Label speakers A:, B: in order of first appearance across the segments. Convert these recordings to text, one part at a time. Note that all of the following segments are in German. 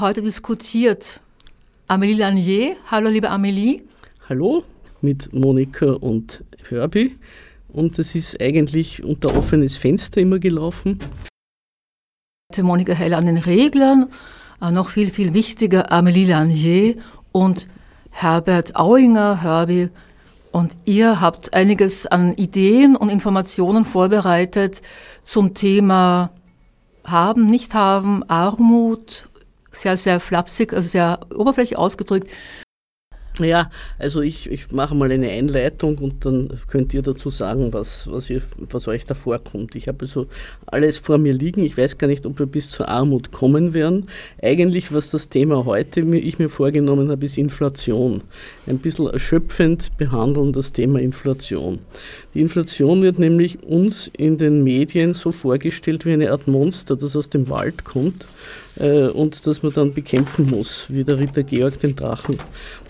A: Heute diskutiert Amélie Lanier. Hallo, liebe Amélie.
B: Hallo, mit Monika und Herbie. Und es ist eigentlich unter offenes Fenster immer gelaufen.
A: Monika Heller an den Reglern, äh, noch viel, viel wichtiger Amélie Lanier und Herbert Auinger, Herbie. Und ihr habt einiges an Ideen und Informationen vorbereitet zum Thema Haben, Nicht-Haben, Armut, sehr, sehr flapsig, also sehr oberflächlich ausgedrückt.
B: Ja, also ich, ich mache mal eine Einleitung und dann könnt ihr dazu sagen, was, was, ihr, was euch da vorkommt. Ich habe also alles vor mir liegen. Ich weiß gar nicht, ob wir bis zur Armut kommen werden. Eigentlich, was das Thema heute ich mir vorgenommen habe, ist Inflation. Ein bisschen erschöpfend behandeln das Thema Inflation. Die Inflation wird nämlich uns in den Medien so vorgestellt wie eine Art Monster, das aus dem Wald kommt äh, und das man dann bekämpfen muss, wie der Ritter Georg den Drachen.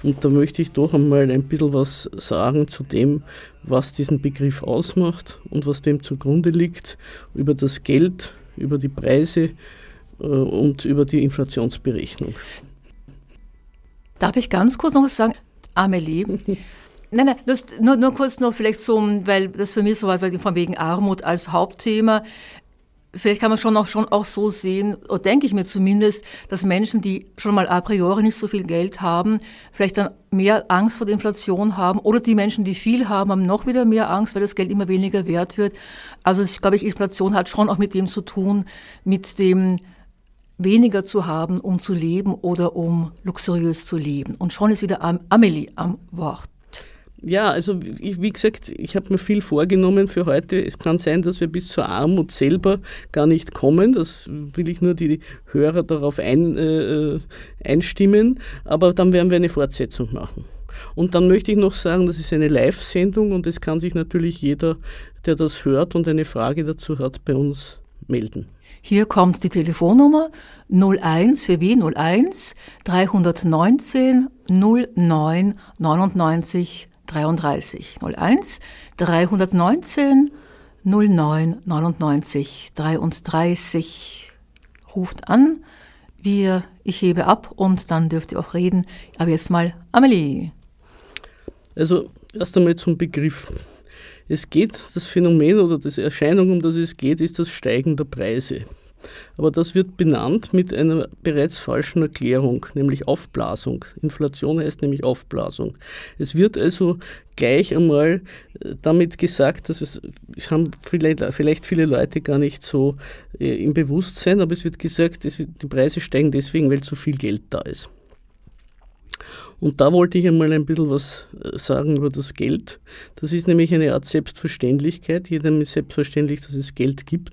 B: Und da möchte ich doch einmal ein bisschen was sagen zu dem, was diesen Begriff ausmacht und was dem zugrunde liegt, über das Geld, über die Preise äh, und über die Inflationsberechnung.
A: Darf ich ganz kurz noch was sagen? Amelie, Nein, nein, das, nur, nur kurz noch vielleicht so, weil das für mich so war, von wegen Armut als Hauptthema vielleicht kann man schon auch, schon auch so sehen, oder denke ich mir zumindest, dass Menschen, die schon mal a priori nicht so viel Geld haben, vielleicht dann mehr Angst vor der Inflation haben oder die Menschen, die viel haben, haben noch wieder mehr Angst, weil das Geld immer weniger wert wird. Also ich glaube, ich, Inflation hat schon auch mit dem zu tun, mit dem weniger zu haben, um zu leben oder um luxuriös zu leben. Und schon ist wieder Amelie am Wort.
B: Ja, also wie gesagt, ich habe mir viel vorgenommen für heute. Es kann sein, dass wir bis zur Armut selber gar nicht kommen. Das will ich nur die Hörer darauf ein, äh, einstimmen. Aber dann werden wir eine Fortsetzung machen. Und dann möchte ich noch sagen, das ist eine Live-Sendung und es kann sich natürlich jeder, der das hört und eine Frage dazu hat, bei uns melden.
A: Hier kommt die Telefonnummer 01 für Wien 01 319 09 99 33 01 319 09 99 33. Ruft an, wir, ich hebe ab und dann dürft ihr auch reden. Aber jetzt mal Amelie.
B: Also erst einmal zum Begriff. Es geht, das Phänomen oder das Erscheinung, um das es geht, ist das Steigen der Preise. Aber das wird benannt mit einer bereits falschen Erklärung, nämlich Aufblasung. Inflation heißt nämlich Aufblasung. Es wird also gleich einmal äh, damit gesagt, dass es, es haben vielleicht, vielleicht viele Leute gar nicht so äh, im Bewusstsein, aber es wird gesagt, es wird, die Preise steigen deswegen, weil zu viel Geld da ist. Und da wollte ich einmal ein bisschen was äh, sagen über das Geld. Das ist nämlich eine Art Selbstverständlichkeit. Jedem ist selbstverständlich, dass es Geld gibt,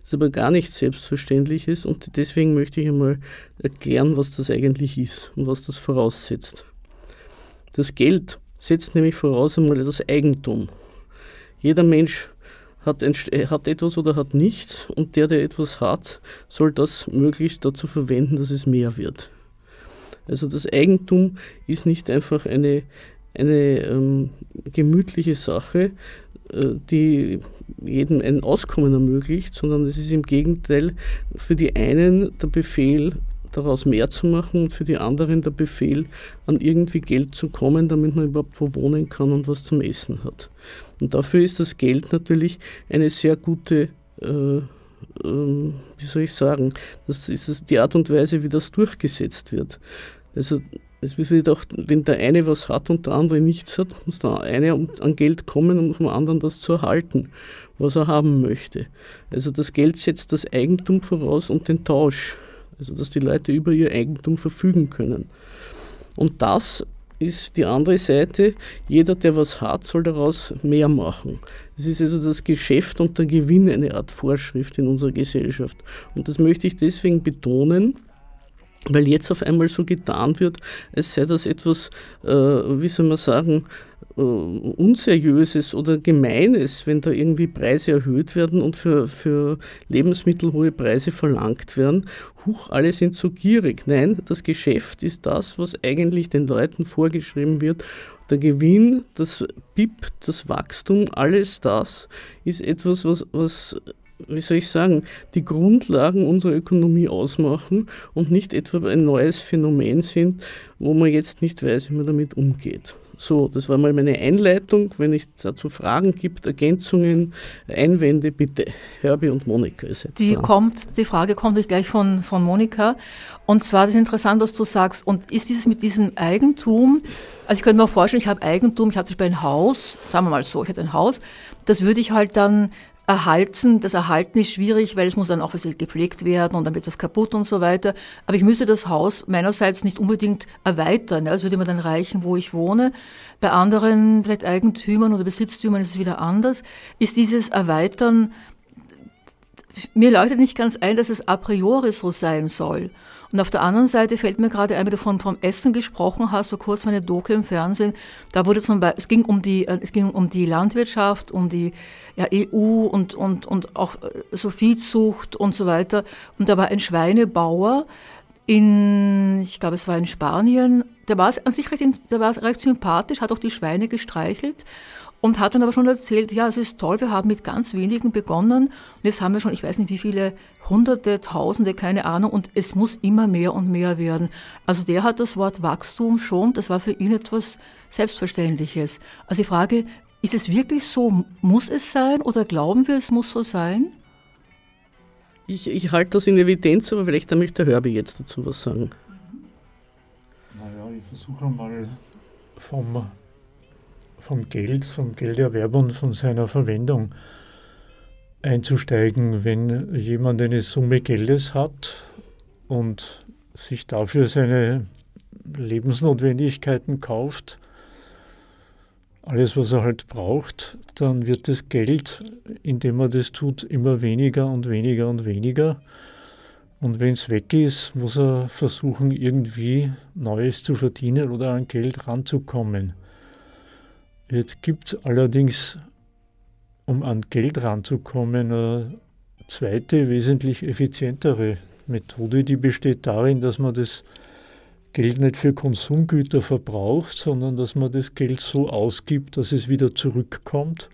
B: das aber gar nicht selbstverständlich ist. Und deswegen möchte ich einmal erklären, was das eigentlich ist und was das voraussetzt. Das Geld setzt nämlich voraus einmal das Eigentum. Jeder Mensch hat, ein, hat etwas oder hat nichts und der, der etwas hat, soll das möglichst dazu verwenden, dass es mehr wird. Also das Eigentum ist nicht einfach eine, eine ähm, gemütliche Sache, äh, die jedem ein Auskommen ermöglicht, sondern es ist im Gegenteil für die einen der Befehl, daraus mehr zu machen und für die anderen der Befehl, an irgendwie Geld zu kommen, damit man überhaupt wo wohnen kann und was zum Essen hat. Und dafür ist das Geld natürlich eine sehr gute äh, ähm, wie soll ich sagen, das ist die Art und Weise, wie das durchgesetzt wird. Also es wird auch, wenn der eine was hat und der andere nichts hat, muss der eine an Geld kommen, um vom anderen das zu erhalten, was er haben möchte. Also das Geld setzt das Eigentum voraus und den Tausch, also dass die Leute über ihr Eigentum verfügen können. Und das ist die andere Seite. Jeder, der was hat, soll daraus mehr machen. Es ist also das Geschäft und der Gewinn eine Art Vorschrift in unserer Gesellschaft. Und das möchte ich deswegen betonen, weil jetzt auf einmal so getan wird, als sei das etwas, äh, wie soll man sagen, äh, Unseriöses oder Gemeines, wenn da irgendwie Preise erhöht werden und für, für Lebensmittel hohe Preise verlangt werden. Huch, alle sind so gierig. Nein, das Geschäft ist das, was eigentlich den Leuten vorgeschrieben wird. Der Gewinn, das BIP, das Wachstum, alles das ist etwas, was, was wie soll ich sagen, die Grundlagen unserer Ökonomie ausmachen und nicht etwa ein neues Phänomen sind, wo man jetzt nicht weiß, wie man damit umgeht. So, das war mal meine Einleitung. Wenn es dazu Fragen gibt, Ergänzungen, Einwände, bitte. Herbie und Monika
A: ist jetzt die, kommt, die Frage kommt gleich von, von Monika. Und zwar, das ist interessant, was du sagst. Und ist dieses mit diesem Eigentum, also ich könnte mir auch vorstellen, ich habe Eigentum, ich habe zum Beispiel ein Haus, sagen wir mal so, ich hätte ein Haus, das würde ich halt dann erhalten. Das Erhalten ist schwierig, weil es muss dann auch gepflegt werden und dann wird das kaputt und so weiter. Aber ich müsste das Haus meinerseits nicht unbedingt erweitern. Es würde mir dann reichen, wo ich wohne. Bei anderen vielleicht Eigentümern oder Besitztümern ist es wieder anders. Ist dieses Erweitern, mir leuchtet nicht ganz ein, dass es a priori so sein soll. Und auf der anderen Seite fällt mir gerade ein, wie du von, vom Essen gesprochen hast, so kurz meine Doku im Fernsehen. Da wurde zum Beispiel, es ging um die, äh, es ging um die Landwirtschaft, um die ja, EU und, und, und auch äh, so Viehzucht und so weiter. Und da war ein Schweinebauer in, ich glaube, es war in Spanien. Der war an sich recht, der war recht sympathisch, hat auch die Schweine gestreichelt und hat dann aber schon erzählt, ja, es ist toll, wir haben mit ganz wenigen begonnen und jetzt haben wir schon, ich weiß nicht wie viele, hunderte, tausende, keine Ahnung und es muss immer mehr und mehr werden. Also der hat das Wort Wachstum schon, das war für ihn etwas Selbstverständliches. Also die Frage, ist es wirklich so, muss es sein oder glauben wir, es muss so sein?
B: Ich, ich halte das in Evidenz, aber vielleicht möchte der Hörbe jetzt dazu was sagen.
C: Naja, ich versuche mal vom vom Geld, vom Gelderwerb und von seiner Verwendung einzusteigen. Wenn jemand eine Summe Geldes hat und sich dafür seine Lebensnotwendigkeiten kauft, alles, was er halt braucht, dann wird das Geld, indem er das tut, immer weniger und weniger und weniger. Und wenn es weg ist, muss er versuchen, irgendwie Neues zu verdienen oder an Geld ranzukommen. Jetzt gibt es allerdings, um an Geld ranzukommen, eine zweite, wesentlich effizientere Methode, die besteht darin, dass man das Geld nicht für Konsumgüter verbraucht, sondern dass man das Geld so ausgibt, dass es wieder zurückkommt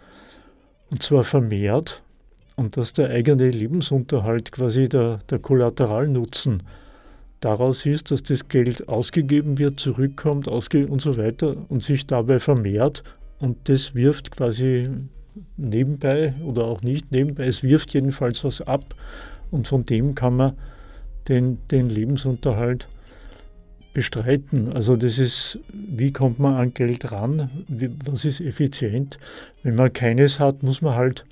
C: und zwar vermehrt und dass der eigene Lebensunterhalt quasi der, der Kollateralnutzen daraus ist, dass das Geld ausgegeben wird, zurückkommt ausge und so weiter und sich dabei vermehrt und das wirft quasi nebenbei oder auch nicht nebenbei, es wirft jedenfalls was ab und von dem kann man den, den Lebensunterhalt bestreiten. Also das ist, wie kommt man an Geld ran, wie, was ist effizient. Wenn man keines hat, muss man halt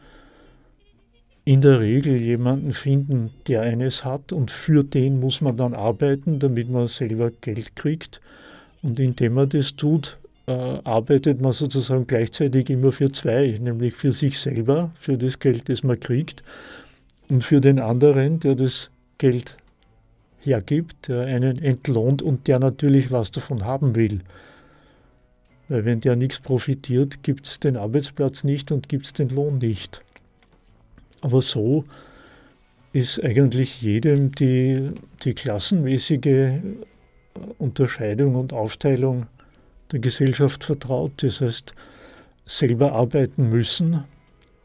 C: in der Regel jemanden finden, der eines hat und für den muss man dann arbeiten, damit man selber Geld kriegt. Und indem man das tut, arbeitet man sozusagen gleichzeitig immer für zwei, nämlich für sich selber, für das Geld, das man kriegt, und für den anderen, der das Geld hergibt, der einen entlohnt und der natürlich was davon haben will. Weil wenn der nichts profitiert, gibt es den Arbeitsplatz nicht und gibt es den Lohn nicht. Aber so ist eigentlich jedem die, die klassenmäßige Unterscheidung und Aufteilung der Gesellschaft vertraut. Das heißt, selber arbeiten müssen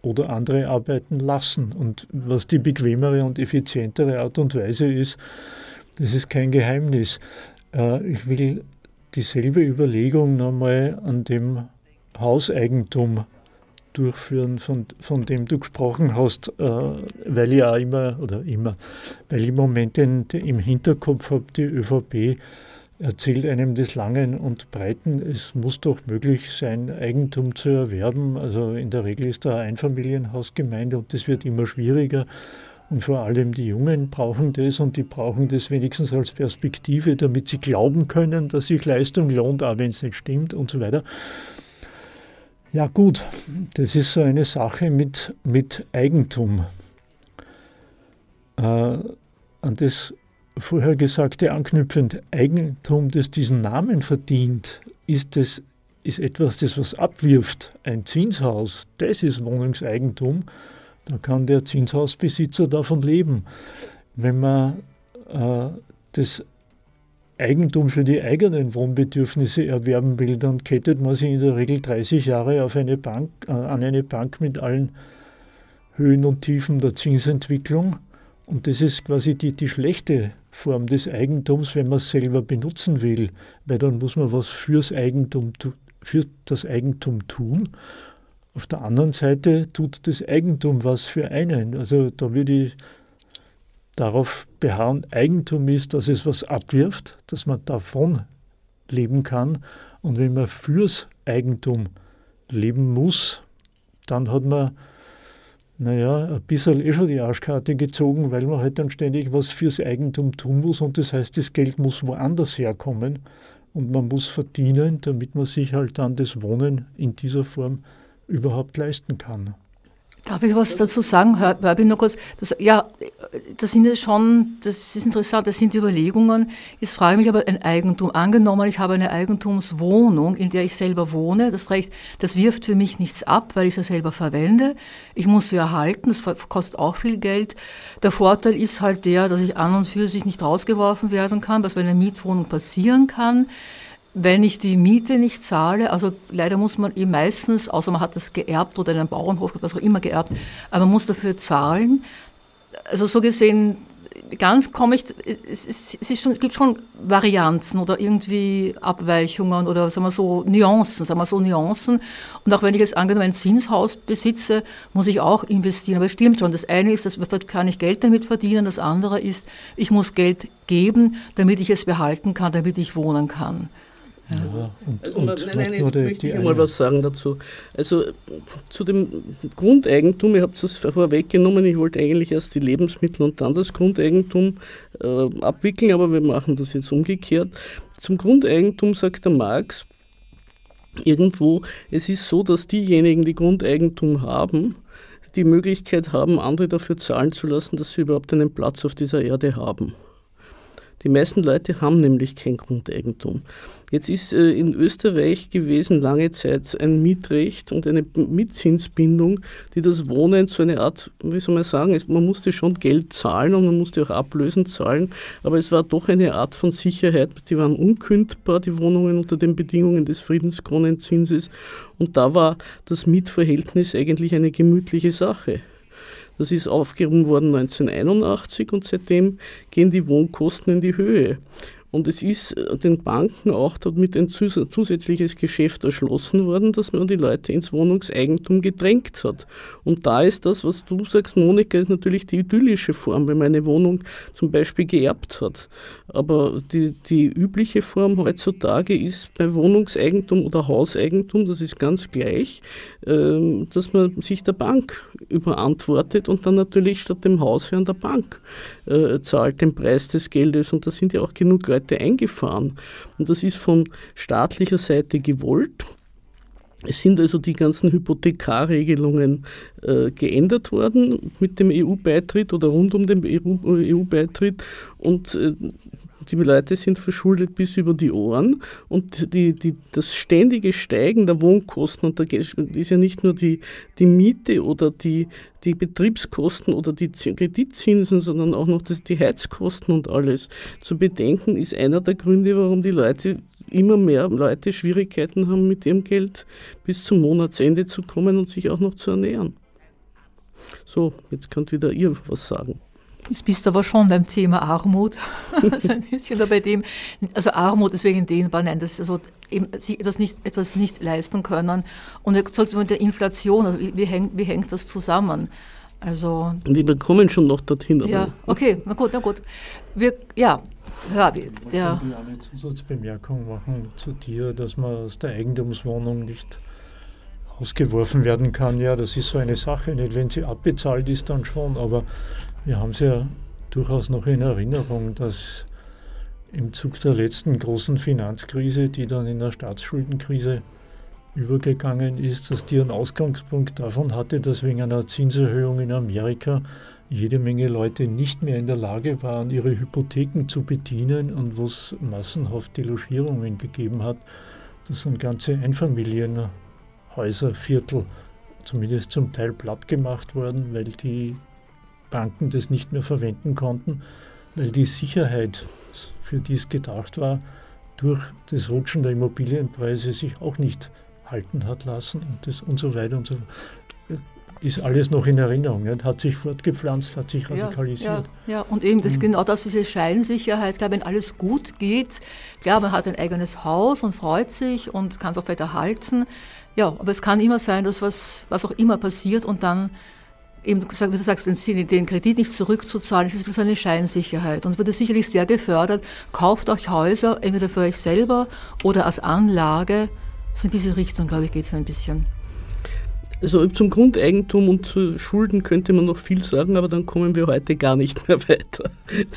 C: oder andere arbeiten lassen. Und was die bequemere und effizientere Art und Weise ist, das ist kein Geheimnis. Äh, ich will dieselbe Überlegung nochmal an dem Hauseigentum durchführen, von, von dem du gesprochen hast, äh, weil ich auch immer, oder immer, weil ich im Moment im Hinterkopf habe, die ÖVP erzählt einem des Langen und Breiten, es muss doch möglich sein, Eigentum zu erwerben. Also in der Regel ist da ein Einfamilienhausgemeinde und das wird immer schwieriger. Und vor allem die Jungen brauchen das und die brauchen das wenigstens als Perspektive, damit sie glauben können, dass sich Leistung lohnt, auch wenn es nicht stimmt und so weiter. Ja gut, das ist so eine Sache mit, mit Eigentum. Äh, an das vorher Gesagte anknüpfend, Eigentum, das diesen Namen verdient, ist, das, ist etwas, das was abwirft. Ein Zinshaus, das ist Wohnungseigentum, da kann der Zinshausbesitzer davon leben. Wenn man äh, das Eigentum für die eigenen Wohnbedürfnisse erwerben will, dann kettet man sich in der Regel 30 Jahre auf eine Bank, äh, an eine Bank mit allen Höhen und Tiefen der Zinsentwicklung. Und das ist quasi die, die schlechte Form des Eigentums, wenn man es selber benutzen will, weil dann muss man was fürs Eigentum, für das Eigentum tun. Auf der anderen Seite tut das Eigentum was für einen. Also da würde ich darauf beharren, Eigentum ist, dass es was abwirft, dass man davon leben kann. Und wenn man fürs Eigentum leben muss, dann hat man, naja, ein bisschen eh schon die Arschkarte gezogen, weil man halt dann ständig was fürs Eigentum tun muss und das heißt, das Geld muss woanders herkommen und man muss verdienen, damit man sich halt dann das Wohnen in dieser Form überhaupt leisten kann.
A: Darf ich was dazu sagen? Hör, hör ich nur kurz. Das, ja, das sind ja schon, das ist interessant, das sind Überlegungen. Jetzt frage ich mich aber ein Eigentum. Angenommen, ich habe eine Eigentumswohnung, in der ich selber wohne. Das Recht, das wirft für mich nichts ab, weil ich ja selber verwende. Ich muss sie erhalten, das kostet auch viel Geld. Der Vorteil ist halt der, dass ich an und für sich nicht rausgeworfen werden kann, was bei einer Mietwohnung passieren kann wenn ich die Miete nicht zahle, also leider muss man eh meistens, außer man hat das geerbt oder einen Bauernhof, was auch immer geerbt, aber man muss dafür zahlen. Also so gesehen, ganz komme ich, es, es, es schon, gibt schon Varianzen oder irgendwie Abweichungen oder sagen wir so Nuancen, sagen wir so Nuancen. Und auch wenn ich jetzt angenommen ein Zinshaus besitze, muss ich auch investieren. Aber es stimmt schon. Das eine ist, dass kann ich Geld damit verdienen. Das andere ist, ich muss Geld geben, damit ich es behalten kann, damit ich wohnen kann.
B: Ja. und, also, und nein, nein, jetzt möchte ich mal was sagen dazu. Also zu dem Grundeigentum, ihr habt es vorweggenommen, ich wollte eigentlich erst die Lebensmittel und dann das Grundeigentum äh, abwickeln, aber wir machen das jetzt umgekehrt. Zum Grundeigentum sagt der Marx irgendwo, es ist so, dass diejenigen, die Grundeigentum haben, die Möglichkeit haben, andere dafür zahlen zu lassen, dass sie überhaupt einen Platz auf dieser Erde haben. Die meisten Leute haben nämlich kein Grundeigentum. Jetzt ist äh, in Österreich gewesen lange Zeit ein Mietrecht und eine Mietzinsbindung, die das Wohnen zu einer Art, wie soll man sagen, man musste schon Geld zahlen und man musste auch Ablösen zahlen, aber es war doch eine Art von Sicherheit. Die waren unkündbar, die Wohnungen unter den Bedingungen des Friedenskronenzinses und da war das Mietverhältnis eigentlich eine gemütliche Sache. Das ist aufgehoben worden 1981 und seitdem gehen die Wohnkosten in die Höhe. Und es ist äh, den Banken auch damit ein zusätzliches Geschäft erschlossen worden, dass man die Leute ins Wohnungseigentum gedrängt hat. Und da ist das, was du sagst, Monika, ist natürlich die idyllische Form, wenn man eine Wohnung zum Beispiel geerbt hat. Aber die, die übliche Form heutzutage ist bei Wohnungseigentum oder Hauseigentum, das ist ganz gleich, ähm, dass man sich der Bank überantwortet und dann natürlich statt dem Hausherrn der Bank äh, zahlt den Preis des Geldes. Und da sind ja auch genug Leute Seite eingefahren. Und das ist von staatlicher Seite gewollt. Es sind also die ganzen Hypothekarregelungen äh, geändert worden mit dem EU-Beitritt oder rund um den EU-Beitritt und äh, die Leute sind verschuldet bis über die Ohren und die, die, das ständige Steigen der Wohnkosten, und da ist ja nicht nur die, die Miete oder die, die Betriebskosten oder die Kreditzinsen, sondern auch noch das, die Heizkosten und alles zu bedenken, ist einer der Gründe, warum die Leute immer mehr Leute Schwierigkeiten haben, mit ihrem Geld bis zum Monatsende zu kommen und sich auch noch zu ernähren. So, jetzt könnt wieder ihr was sagen.
A: Jetzt bist du aber schon beim Thema Armut. also ein bisschen da bei dem, also Armut ist wegen dehnbar, nein, das ist also eben, sich etwas nicht, etwas nicht leisten können. Und er sagt mit der Inflation, also wie, wie, hängt, wie hängt das zusammen? Also.
B: Wir kommen schon noch dorthin.
A: Ja, okay, na gut, na gut. Wir, ja,
C: ja, der. Ich eine Zusatzbemerkung machen zu dir, dass man aus der Eigentumswohnung nicht ausgeworfen werden kann. Ja, das ist so eine Sache. Nicht, wenn sie abbezahlt ist, dann schon, aber wir haben es ja durchaus noch in Erinnerung, dass im Zug der letzten großen Finanzkrise, die dann in der Staatsschuldenkrise übergegangen ist, dass die einen Ausgangspunkt davon hatte, dass wegen einer Zinserhöhung in Amerika jede Menge Leute nicht mehr in der Lage waren, ihre Hypotheken zu bedienen und wo es massenhaft Delogierungen gegeben hat. Das sind ganze Einfamilienhäuserviertel zumindest zum Teil platt gemacht worden, weil die Banken das nicht mehr verwenden konnten, weil die Sicherheit, für die es gedacht war, durch das Rutschen der Immobilienpreise sich auch nicht halten hat lassen und, das und so weiter und so ist alles noch in Erinnerung, nicht? hat sich fortgepflanzt, hat sich radikalisiert.
A: Ja, ja, und eben das mhm. genau das, diese Scheinsicherheit, klar, wenn alles gut geht, klar, man hat ein eigenes Haus und freut sich und kann es auch weiter halten. Ja, aber es kann immer sein, dass was, was auch immer passiert und dann eben, wie du sagst, den, den Kredit nicht zurückzuzahlen, das ist so eine Scheinsicherheit und wird sicherlich sehr gefördert. Kauft euch Häuser, entweder für euch selber oder als Anlage. So in diese Richtung, glaube ich, geht es ein bisschen.
B: Also zum Grundeigentum und zu Schulden könnte man noch viel sagen, aber dann kommen wir heute gar nicht mehr weiter.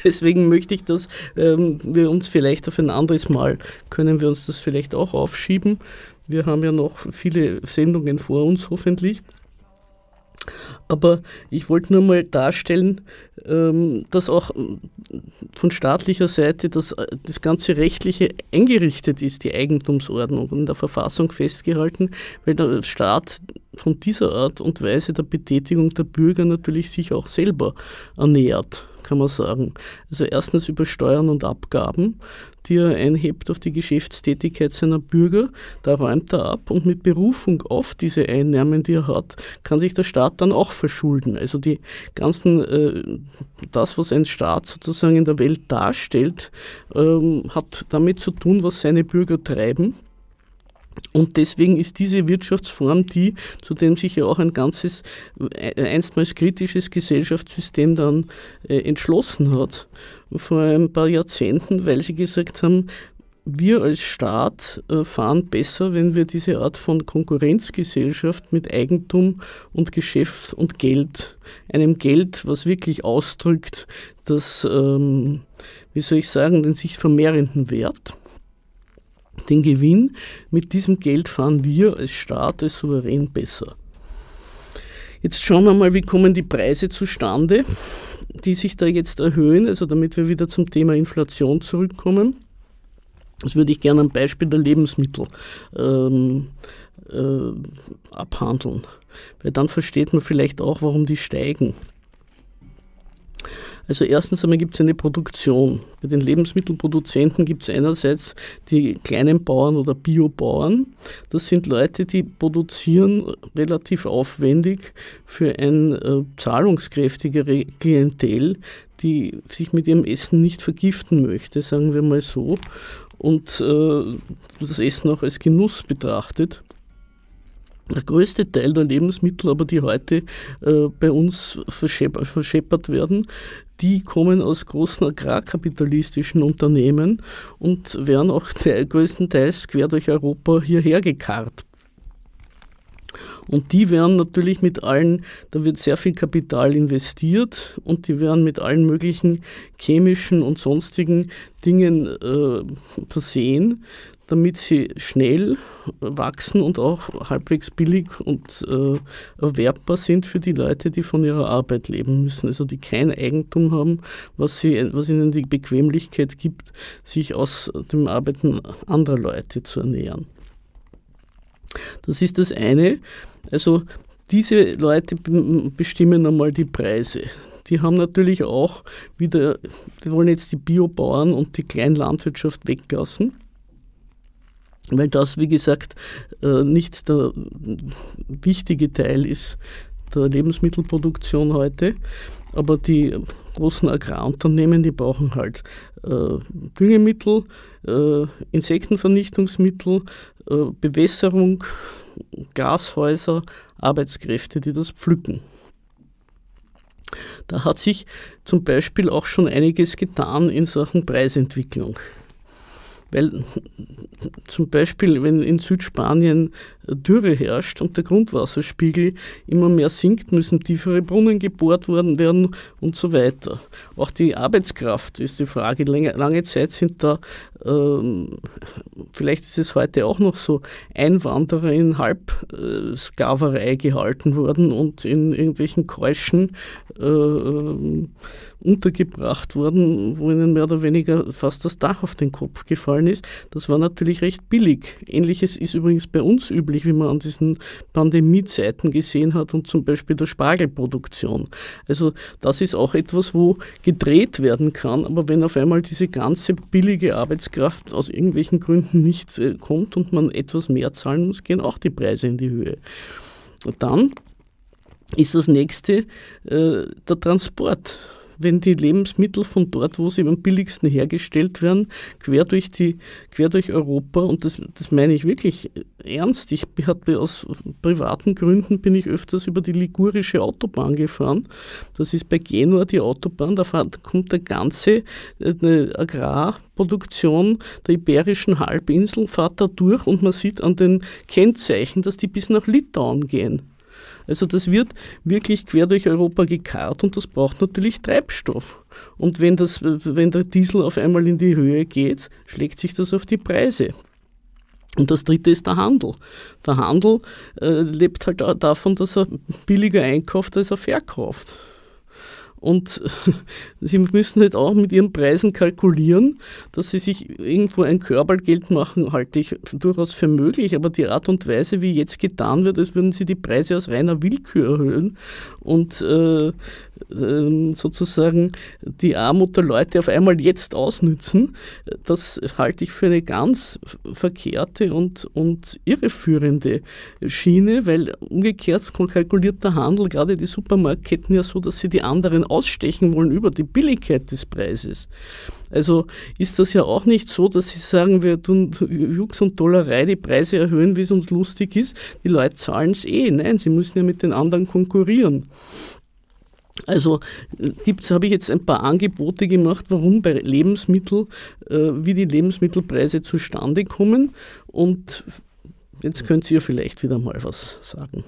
B: Deswegen möchte ich, dass ähm, wir uns vielleicht auf ein anderes Mal, können wir uns das vielleicht auch aufschieben. Wir haben ja noch viele Sendungen vor uns, hoffentlich. Aber ich wollte nur mal darstellen, ähm, dass auch äh, von staatlicher Seite das, äh, das ganze Rechtliche eingerichtet ist, die Eigentumsordnung in der Verfassung festgehalten, weil der Staat von dieser Art und Weise der Betätigung der Bürger natürlich sich auch selber ernährt kann man sagen. Also erstens über Steuern und Abgaben, die er einhebt auf die Geschäftstätigkeit seiner Bürger. Da räumt er ab und mit Berufung auf diese Einnahmen, die er hat, kann sich der Staat dann auch verschulden. Also die ganzen, äh, das, was ein Staat sozusagen in der Welt darstellt, ähm, hat damit zu tun, was seine Bürger treiben. Und deswegen ist diese Wirtschaftsform die, zu dem sich ja auch ein ganzes, äh, einstmals kritisches Gesellschaftssystem dann äh, entschlossen hat, vor ein paar Jahrzehnten, weil sie gesagt haben, wir als Staat äh, fahren besser, wenn wir diese Art von Konkurrenzgesellschaft mit Eigentum und Geschäft und Geld, einem Geld, was wirklich ausdrückt, das, ähm, wie soll ich sagen, den sich vermehrenden Wert, den Gewinn mit diesem Geld fahren wir als Staat, als Souverän besser. Jetzt schauen wir mal, wie kommen die Preise zustande, die sich da jetzt erhöhen, also damit wir wieder zum Thema Inflation zurückkommen. Das würde ich gerne am Beispiel der Lebensmittel ähm, äh, abhandeln, weil dann versteht man vielleicht auch, warum die steigen. Also erstens einmal gibt es eine Produktion. Bei den Lebensmittelproduzenten gibt es einerseits die kleinen Bauern oder Biobauern. Das sind Leute, die produzieren relativ aufwendig für ein äh, zahlungskräftigere Klientel, die sich mit ihrem Essen nicht vergiften möchte, sagen wir mal so, und äh, das Essen auch als Genuss betrachtet. Der größte Teil der Lebensmittel, aber die heute äh, bei uns verscheppert werden, die kommen aus großen agrarkapitalistischen Unternehmen und werden auch größtenteils quer durch Europa hierher gekarrt. Und die werden natürlich mit allen, da wird sehr viel Kapital investiert und die werden mit allen möglichen chemischen und sonstigen Dingen äh, versehen, damit sie schnell wachsen und auch halbwegs billig und äh, erwerbbar sind für die Leute, die von ihrer Arbeit leben müssen, also die kein Eigentum haben, was, sie, was ihnen die Bequemlichkeit gibt, sich aus dem Arbeiten anderer Leute zu ernähren. Das ist das eine. Also diese Leute bestimmen einmal die Preise die haben natürlich auch wieder, die wollen jetzt die Biobauern und die Kleinlandwirtschaft weglassen weil das, wie gesagt, äh, nicht der wichtige Teil ist der Lebensmittelproduktion heute. Aber die großen Agrarunternehmen, die brauchen halt äh, Düngemittel, äh, Insektenvernichtungsmittel, Bewässerung, Glashäuser, Arbeitskräfte, die das pflücken. Da hat sich zum Beispiel auch schon einiges getan in Sachen Preisentwicklung. Weil zum Beispiel, wenn in Südspanien Dürre herrscht und der Grundwasserspiegel immer mehr sinkt, müssen tiefere Brunnen gebohrt worden werden und so weiter. Auch die Arbeitskraft ist die Frage. Lange, lange Zeit sind da, ähm, vielleicht ist es heute auch noch so, Einwanderer in Halbsklaverei gehalten worden und in irgendwelchen Keuschen äh, untergebracht worden, wo ihnen mehr oder weniger fast das Dach auf den Kopf gefallen ist. Das war natürlich recht billig. Ähnliches ist übrigens bei uns üblich, wie man an diesen Pandemiezeiten gesehen hat und zum Beispiel der Spargelproduktion. Also das ist auch etwas, wo gedreht werden kann, aber wenn auf einmal diese ganze billige Arbeitskraft aus irgendwelchen Gründen nicht äh, kommt und man etwas mehr zahlen muss, gehen auch die Preise in die Höhe. Und dann ist das nächste äh, der Transport wenn die Lebensmittel von dort, wo sie am billigsten hergestellt werden, quer durch, die, quer durch Europa, und das, das meine ich wirklich ernst, ich hatte aus privaten Gründen bin ich öfters über die ligurische Autobahn gefahren. Das ist bei Genua die Autobahn, da kommt der ganze eine Agrarproduktion der iberischen Halbinsel, fährt da durch und man sieht an den Kennzeichen, dass die bis nach Litauen gehen. Also das wird wirklich quer durch Europa gekarrt und das braucht natürlich Treibstoff. Und wenn, das, wenn der Diesel auf einmal in die Höhe geht, schlägt sich das auf die Preise. Und das dritte ist der Handel. Der Handel äh, lebt halt davon, dass er billiger einkauft, als er verkauft. Und sie müssen halt auch mit ihren Preisen kalkulieren, dass sie sich irgendwo ein Körpergeld machen, halte ich durchaus für möglich. Aber die Art und Weise, wie jetzt getan wird, als würden sie die Preise aus reiner Willkür erhöhen und äh, sozusagen die Armut der Leute auf einmal jetzt ausnützen, das halte ich für eine ganz verkehrte und, und irreführende Schiene, weil umgekehrt kalkuliert der Handel, gerade die Supermarktketten ja so, dass sie die anderen ausstechen wollen über die Billigkeit des Preises. Also ist das ja auch nicht so, dass sie sagen, wir tun Jux und Dollerei die Preise erhöhen, wie es uns lustig ist. Die Leute zahlen es eh. Nein, sie müssen ja mit den anderen konkurrieren. Also habe ich jetzt ein paar Angebote gemacht, warum bei Lebensmitteln, äh, wie die Lebensmittelpreise zustande kommen. Und jetzt könnt ihr vielleicht wieder mal was sagen.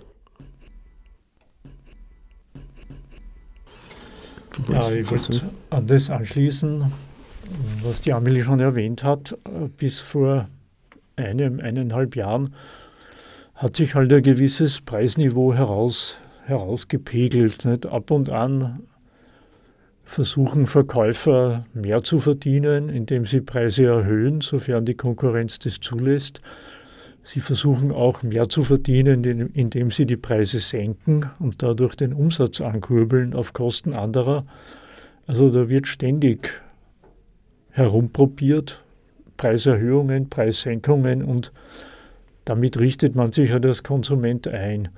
C: Ja, ich wollte an das anschließen, was die Amelie schon erwähnt hat. Bis vor einem, eineinhalb Jahren hat sich halt ein gewisses Preisniveau heraus, herausgepegelt. Nicht? Ab und an versuchen Verkäufer mehr zu verdienen, indem sie Preise erhöhen, sofern die Konkurrenz das zulässt. Sie versuchen auch mehr zu verdienen, indem sie die Preise senken und dadurch den Umsatz ankurbeln auf Kosten anderer. Also da wird ständig herumprobiert, Preiserhöhungen, Preissenkungen und damit richtet man sich ja als Konsument ein.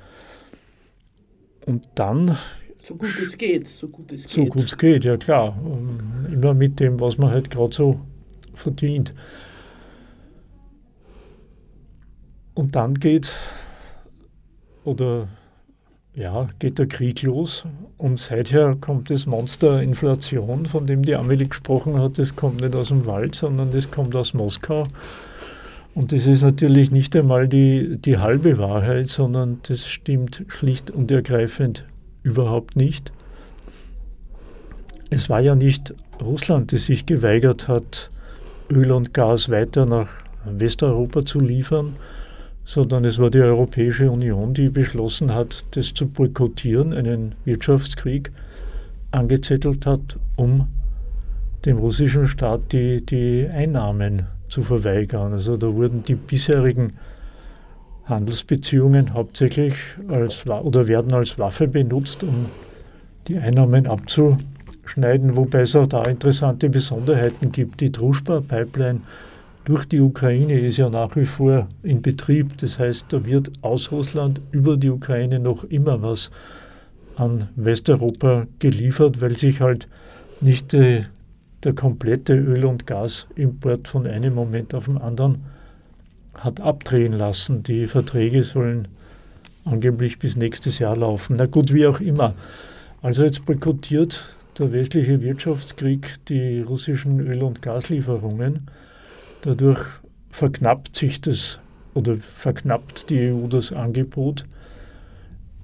C: Und dann.
B: So gut es geht, so gut es
C: geht. So gut es geht, ja klar. Immer mit dem, was man halt gerade so verdient. Und dann geht, oder ja, geht der Krieg los und seither kommt das Monster Inflation, von dem die Amelie gesprochen hat, das kommt nicht aus dem Wald, sondern das kommt aus Moskau. Und das ist natürlich nicht einmal die, die halbe Wahrheit, sondern das stimmt schlicht und ergreifend überhaupt nicht. Es war ja nicht Russland, das sich geweigert hat, Öl und Gas weiter nach Westeuropa zu liefern, sondern es war die Europäische Union, die beschlossen hat, das zu boykottieren, einen Wirtschaftskrieg angezettelt hat, um dem russischen Staat die, die Einnahmen zu verweigern. Also da wurden die bisherigen Handelsbeziehungen hauptsächlich als oder werden als Waffe benutzt, um die Einnahmen abzuschneiden, wobei es auch da interessante Besonderheiten gibt. Die Druschba-Pipeline durch die Ukraine ist ja nach wie vor in Betrieb. Das heißt, da wird aus Russland über die Ukraine noch immer was an Westeuropa geliefert, weil sich halt nicht äh, der komplette Öl- und Gasimport von einem Moment auf den anderen hat abdrehen lassen. Die Verträge sollen angeblich bis nächstes Jahr laufen. Na gut, wie auch immer. Also jetzt boykottiert der westliche Wirtschaftskrieg die russischen Öl- und Gaslieferungen. Dadurch verknappt sich das oder verknappt die EU das Angebot.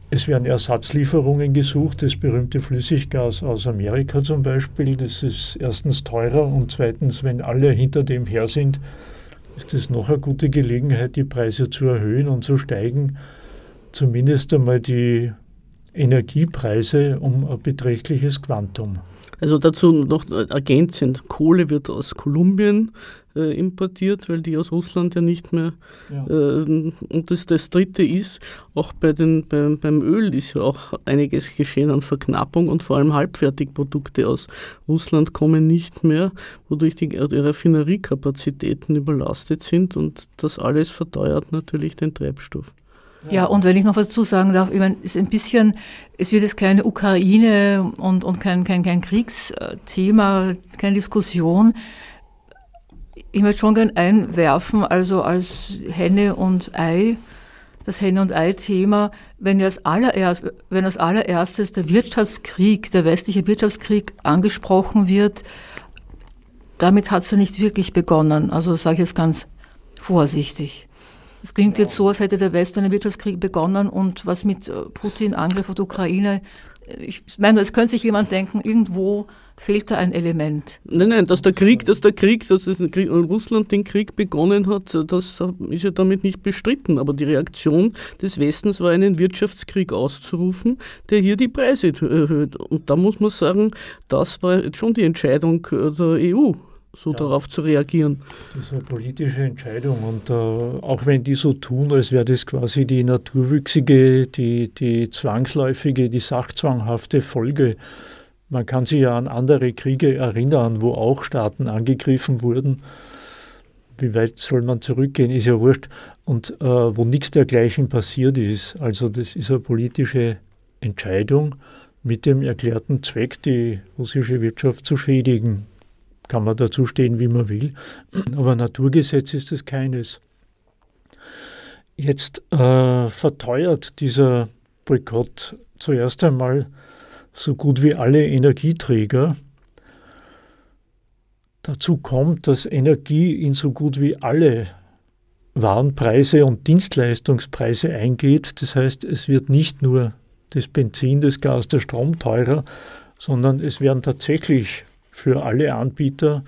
C: Es werden Ersatzlieferungen gesucht, das berühmte Flüssiggas aus Amerika zum Beispiel. Das ist erstens teurer und zweitens, wenn alle hinter dem her sind, ist das noch eine gute Gelegenheit, die Preise zu erhöhen und zu steigen. Zumindest einmal die Energiepreise um ein beträchtliches Quantum.
B: Also dazu noch ergänzend, Kohle wird aus Kolumbien äh, importiert, weil die aus Russland ja nicht mehr. Ja. Äh, und das, das Dritte ist, auch bei den, beim, beim Öl ist ja auch einiges geschehen an Verknappung und vor allem Halbfertigprodukte aus Russland kommen nicht mehr, wodurch die, die Raffineriekapazitäten überlastet sind und das alles verteuert natürlich den Treibstoff.
A: Ja, und wenn ich noch was dazu sagen darf, ich meine, ist ein bisschen, es wird jetzt keine Ukraine und, und kein, kein, kein Kriegsthema, keine Diskussion. Ich möchte schon gern einwerfen, also als Henne und Ei, das Henne- und Ei-Thema, wenn, als wenn als allererstes der Wirtschaftskrieg, der westliche Wirtschaftskrieg angesprochen wird, damit hat es ja nicht wirklich begonnen. Also sage ich jetzt ganz vorsichtig. Es klingt jetzt so, als hätte der Westen einen Wirtschaftskrieg begonnen und was mit äh, Putin, Angriff auf die Ukraine. Ich meine, es könnte sich jemand denken, irgendwo fehlt da ein Element.
B: Nein, nein, dass der Krieg, dass der Krieg, dass Russland den Krieg begonnen hat, das ist ja damit nicht bestritten. Aber die Reaktion des Westens war, einen Wirtschaftskrieg auszurufen, der hier die Preise erhöht. Und da muss man sagen, das war jetzt schon die Entscheidung der EU so ja. darauf zu reagieren.
C: Das ist eine politische Entscheidung und äh, auch wenn die so tun, als wäre das quasi die naturwüchsige, die, die zwangsläufige, die sachzwanghafte Folge man kann sich ja an andere Kriege erinnern, wo auch Staaten angegriffen wurden. Wie weit soll man zurückgehen, ist ja wurscht. Und äh, wo nichts dergleichen passiert ist. Also das ist eine politische Entscheidung mit dem erklärten Zweck, die russische Wirtschaft zu schädigen. Kann man dazu stehen, wie man will. Aber Naturgesetz ist es keines. Jetzt äh, verteuert dieser Boykott zuerst einmal so gut wie alle Energieträger. Dazu kommt, dass Energie in so gut wie alle Warenpreise und Dienstleistungspreise eingeht. Das heißt, es wird nicht nur das Benzin, das Gas, der Strom teurer, sondern es werden tatsächlich für alle Anbieter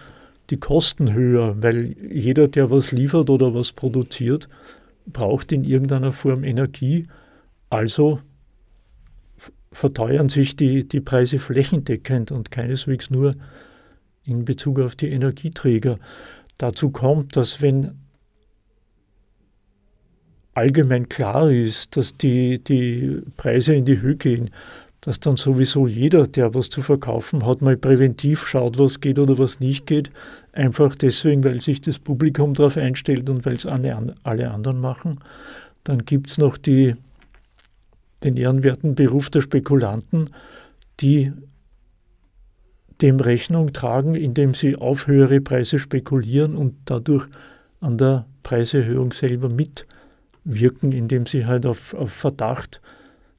C: die Kosten höher, weil jeder, der was liefert oder was produziert, braucht in irgendeiner Form Energie. Also verteuern sich die, die Preise flächendeckend und keineswegs nur in Bezug auf die Energieträger. Dazu kommt, dass wenn allgemein klar ist, dass die, die Preise in die Höhe gehen, dass dann sowieso jeder, der was zu verkaufen hat, mal präventiv schaut, was geht oder was nicht geht. Einfach deswegen, weil sich das Publikum darauf einstellt und weil es alle, alle anderen machen. Dann gibt es noch die den ehrenwerten Beruf der Spekulanten, die dem Rechnung tragen, indem sie auf höhere Preise spekulieren und dadurch an der Preiserhöhung selber mitwirken, indem sie halt auf, auf Verdacht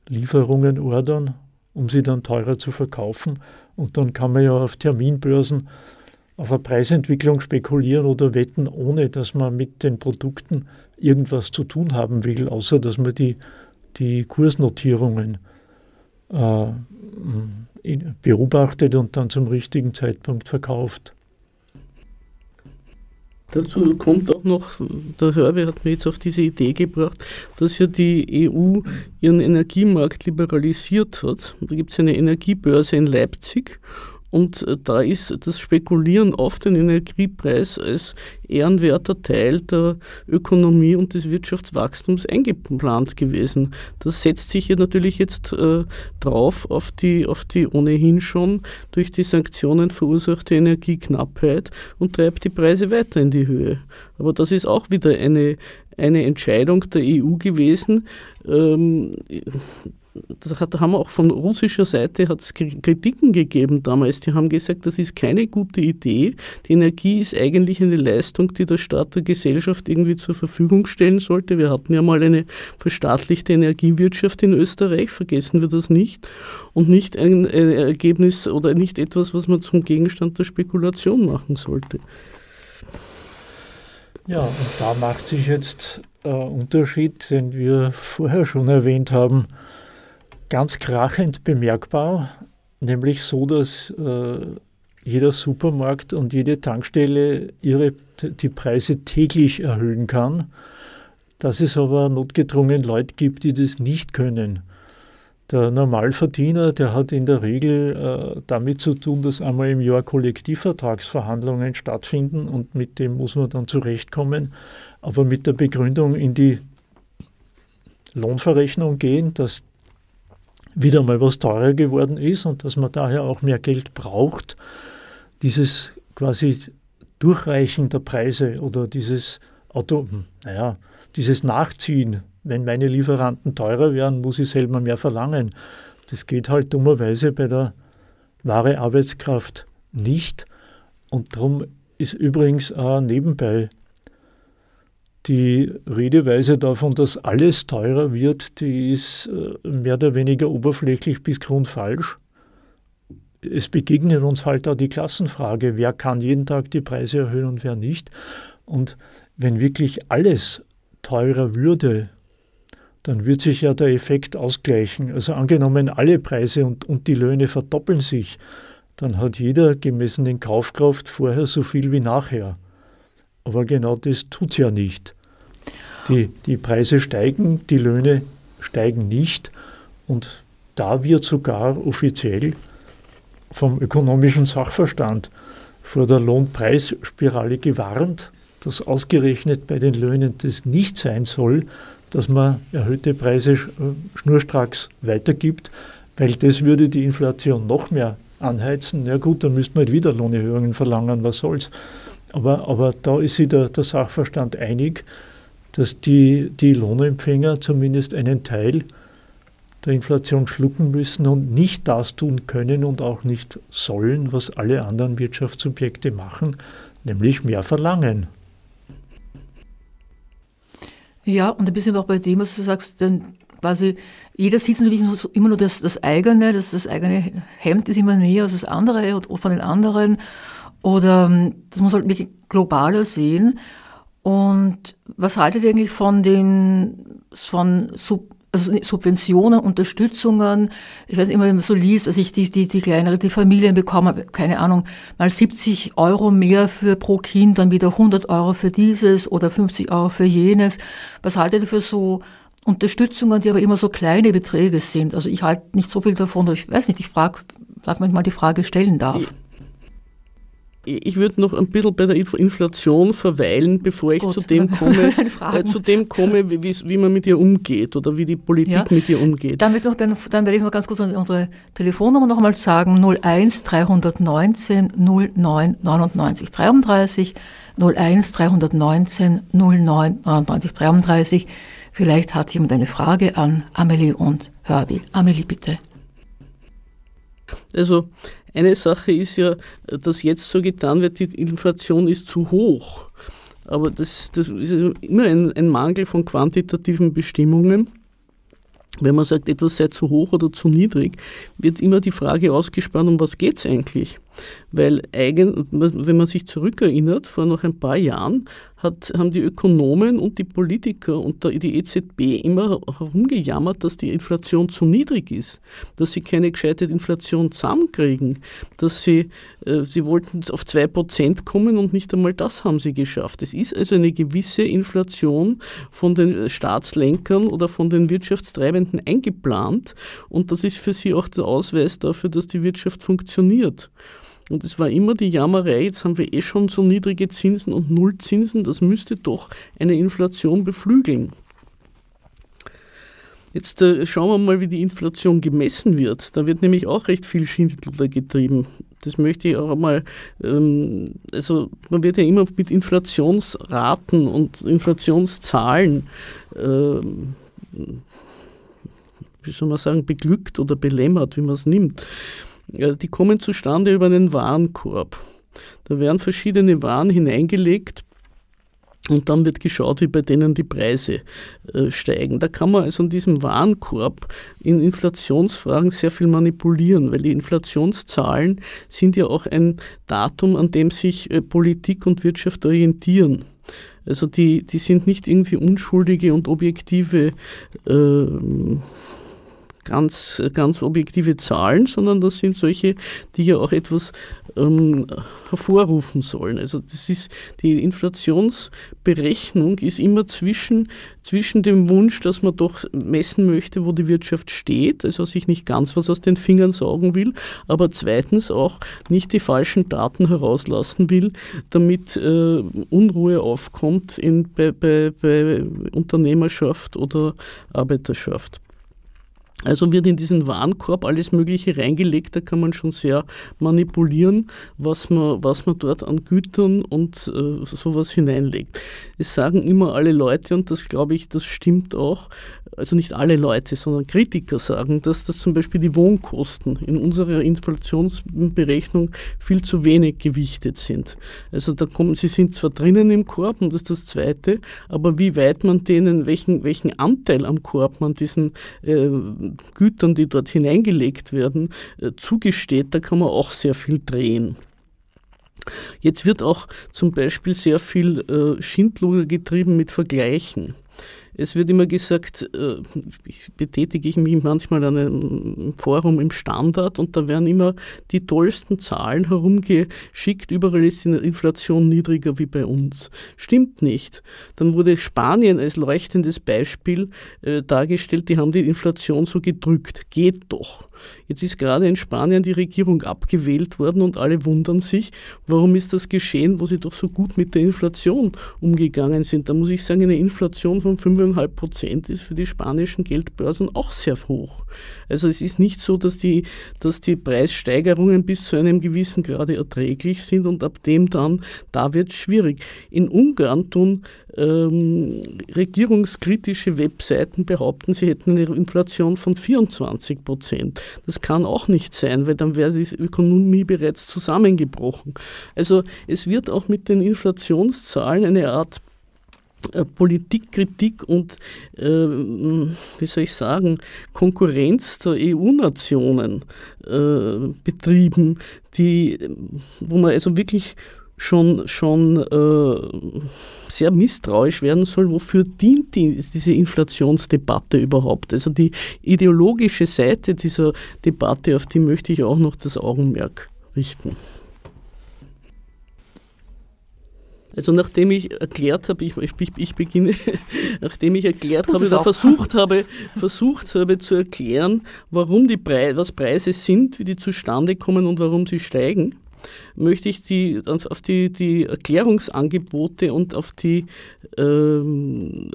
C: Lieferungen ordern, um sie dann teurer zu verkaufen. Und dann kann man ja auf Terminbörsen auf eine Preisentwicklung spekulieren oder wetten, ohne dass man mit den Produkten irgendwas zu tun haben will, außer dass man die die Kursnotierungen äh, beobachtet und dann zum richtigen Zeitpunkt verkauft.
B: Dazu kommt auch noch, der Hörbe hat mir jetzt auf diese Idee gebracht, dass ja die EU ihren Energiemarkt liberalisiert hat. Da gibt es eine Energiebörse in Leipzig und äh, da ist das Spekulieren auf den Energiepreis als ehrenwerter Teil der Ökonomie und des Wirtschaftswachstums eingeplant gewesen. Das setzt sich ja natürlich jetzt äh, drauf auf die, auf die ohnehin schon durch die Sanktionen verursachte Energieknappheit und treibt die Preise weiter in die Höhe. Aber das ist auch wieder eine, eine Entscheidung der EU gewesen. Ähm, das hat, haben auch von russischer Seite hat's Kritiken gegeben damals. Die haben gesagt, das ist keine gute Idee. Die Energie ist eigentlich eine Leistung, die der Staat der Gesellschaft irgendwie zur Verfügung stellen sollte. Wir hatten ja mal eine verstaatlichte Energiewirtschaft in Österreich, vergessen wir das nicht. Und nicht ein Ergebnis oder nicht etwas, was man zum Gegenstand der Spekulation machen sollte.
C: Ja, und da macht sich jetzt ein Unterschied, den wir vorher schon erwähnt haben ganz krachend bemerkbar, nämlich so, dass äh, jeder Supermarkt und jede Tankstelle ihre, die Preise täglich erhöhen kann, dass es aber notgedrungen Leute gibt, die das nicht können. Der Normalverdiener, der hat in der Regel äh, damit zu tun, dass einmal im Jahr Kollektivvertragsverhandlungen stattfinden und mit dem muss man dann zurechtkommen. Aber mit der Begründung in die Lohnverrechnung gehen, dass wieder mal was teurer geworden ist und dass man daher auch mehr Geld braucht, dieses quasi Durchreichen der Preise oder dieses Auto, naja, dieses Nachziehen wenn meine Lieferanten teurer werden, muss ich selber mehr verlangen. Das geht halt dummerweise bei der wahre Arbeitskraft nicht. Und darum ist übrigens auch nebenbei die Redeweise davon, dass alles teurer wird, die ist äh, mehr oder weniger oberflächlich bis grundfalsch. Es begegnet uns halt auch die Klassenfrage, wer kann jeden Tag die Preise erhöhen und wer nicht. Und wenn wirklich alles teurer würde, dann wird sich ja der Effekt ausgleichen. Also angenommen, alle Preise und, und die Löhne verdoppeln sich, dann hat jeder gemessen in Kaufkraft vorher so viel wie nachher. Aber genau das tut es ja nicht. Die, die Preise steigen, die Löhne steigen nicht und da wird sogar offiziell vom ökonomischen Sachverstand vor der Lohnpreisspirale gewarnt, dass ausgerechnet bei den Löhnen das nicht sein soll, dass man erhöhte Preise schnurstracks weitergibt, weil das würde die Inflation noch mehr anheizen. Ja gut, dann müsste man halt wieder Lohnerhöhungen verlangen, was soll's. Aber, aber da ist sich der, der Sachverstand einig, dass die, die Lohnempfänger zumindest einen Teil der Inflation schlucken müssen und nicht das tun können und auch nicht sollen, was alle anderen Wirtschaftssubjekte machen, nämlich mehr verlangen.
A: Ja, und ein bisschen auch bei dem, was du sagst, denn quasi jeder sieht natürlich immer nur das, das eigene, das, das eigene Hemd ist immer näher als das andere oder von den anderen. Oder ähm, das muss halt wirklich globaler sehen. Und was haltet ihr eigentlich von den von Sub also Subventionen, Unterstützungen, ich weiß immer, wenn man so liest, dass ich die, die, die kleinere, die Familien bekommen, keine Ahnung, mal 70 Euro mehr für pro Kind, dann wieder 100 Euro für dieses oder 50 Euro für jenes. Was haltet ihr für so Unterstützungen, die aber immer so kleine Beträge sind? Also ich halte nicht so viel davon, ich weiß nicht, ich frage, darf manchmal die Frage stellen darf
B: ich würde noch ein bisschen bei der Inflation verweilen, bevor ich Gut, zu dem komme, äh, zu dem komme wie, wie, man mit ihr umgeht oder wie die Politik ja. mit ihr umgeht.
A: Dann, wird noch, dann, dann werde ich noch ganz kurz unsere Telefonnummer noch einmal sagen. 01 319 09 99 33 01 319 09 99 33. Vielleicht hat jemand eine Frage an Amelie und Herbie. Amelie, bitte.
B: Also eine Sache ist ja, dass jetzt so getan wird, die Inflation ist zu hoch. Aber das, das ist immer ein, ein Mangel von quantitativen Bestimmungen. Wenn man sagt, etwas sei zu hoch oder zu niedrig, wird immer die Frage ausgespannt, um was geht es eigentlich? Weil eigen, wenn man sich zurückerinnert, vor noch ein paar Jahren hat, haben die Ökonomen und die Politiker und die EZB immer herumgejammert, dass die Inflation zu niedrig ist, dass sie keine gescheite Inflation zusammenkriegen, dass sie, äh, sie wollten auf 2% kommen und nicht einmal das haben sie geschafft. Es ist also eine gewisse Inflation von den Staatslenkern oder von den Wirtschaftstreibenden eingeplant und das ist für sie auch der Ausweis dafür, dass die Wirtschaft funktioniert. Und es war immer die Jammerei, jetzt haben wir eh schon so niedrige Zinsen und Nullzinsen, das müsste doch eine Inflation beflügeln. Jetzt äh, schauen wir mal, wie die Inflation gemessen wird. Da wird nämlich auch recht viel Schindler getrieben. Das möchte ich auch mal, ähm, also man wird ja immer mit Inflationsraten und Inflationszahlen, ähm, wie soll man sagen, beglückt oder belämmert, wie man es nimmt die kommen zustande über einen Warenkorb. Da werden verschiedene Waren hineingelegt und dann wird geschaut, wie bei denen die Preise äh, steigen. Da kann man also in diesem Warenkorb in Inflationsfragen sehr viel manipulieren, weil die Inflationszahlen sind ja auch ein Datum, an dem sich äh, Politik und Wirtschaft orientieren. Also die, die sind nicht irgendwie unschuldige und objektive äh, ganz, ganz objektive Zahlen, sondern das sind solche, die ja auch etwas ähm, hervorrufen sollen. Also das ist, die Inflationsberechnung ist immer zwischen, zwischen dem Wunsch, dass man doch messen möchte, wo die Wirtschaft steht, also sich nicht ganz was aus den Fingern saugen will, aber zweitens auch nicht die falschen Daten herauslassen will, damit äh, Unruhe aufkommt in, bei, bei, bei Unternehmerschaft oder Arbeiterschaft. Also wird in diesen Warenkorb alles Mögliche reingelegt, da kann man schon sehr manipulieren, was man, was man dort an Gütern und äh, sowas hineinlegt. es sagen immer alle Leute, und das glaube ich, das stimmt auch, also nicht alle Leute, sondern Kritiker sagen, dass das zum Beispiel die Wohnkosten in unserer Inflationsberechnung viel zu wenig gewichtet sind. Also da kommen, sie sind zwar drinnen im Korb, und das ist das Zweite, aber wie weit man denen, welchen, welchen Anteil am Korb man diesen äh, Gütern, die dort hineingelegt werden, äh, zugesteht, da kann man auch sehr viel drehen. Jetzt wird auch zum Beispiel sehr viel äh, Schindluder getrieben mit Vergleichen. Es wird immer gesagt, äh, betätige ich mich manchmal an einem Forum im Standard und da werden immer die tollsten Zahlen herumgeschickt. Überall ist die Inflation niedriger wie bei uns. Stimmt nicht. Dann wurde Spanien als leuchtendes Beispiel äh, dargestellt, die haben die Inflation so gedrückt. Geht doch. Jetzt ist gerade in Spanien die Regierung abgewählt worden und alle wundern sich, warum ist das geschehen, wo sie doch so gut mit der Inflation umgegangen sind. Da muss ich sagen, eine Inflation von 5,5 Prozent ist für die spanischen Geldbörsen auch sehr hoch. Also es ist nicht so, dass die, dass die Preissteigerungen bis zu einem gewissen Grade erträglich sind und ab dem dann, da wird es schwierig. In Ungarn tun ähm, regierungskritische Webseiten behaupten, sie hätten eine Inflation von 24 Prozent. Das kann auch nicht sein, weil dann wäre die Ökonomie bereits zusammengebrochen. Also es wird auch mit den Inflationszahlen eine Art äh, Politikkritik und, äh, wie soll ich sagen, Konkurrenz der EU-Nationen äh, betrieben, die, wo man also wirklich schon, schon äh, sehr misstrauisch werden soll, wofür dient die, diese Inflationsdebatte überhaupt? Also die ideologische Seite dieser Debatte, auf die möchte ich auch noch das Augenmerk richten. Also nachdem ich erklärt habe, ich, ich, ich beginne, nachdem ich erklärt habe oder versucht habe, versucht habe zu erklären, warum die Preise, was Preise sind, wie die zustande kommen und warum sie steigen, möchte ich die, auf die, die Erklärungsangebote und auf die ähm,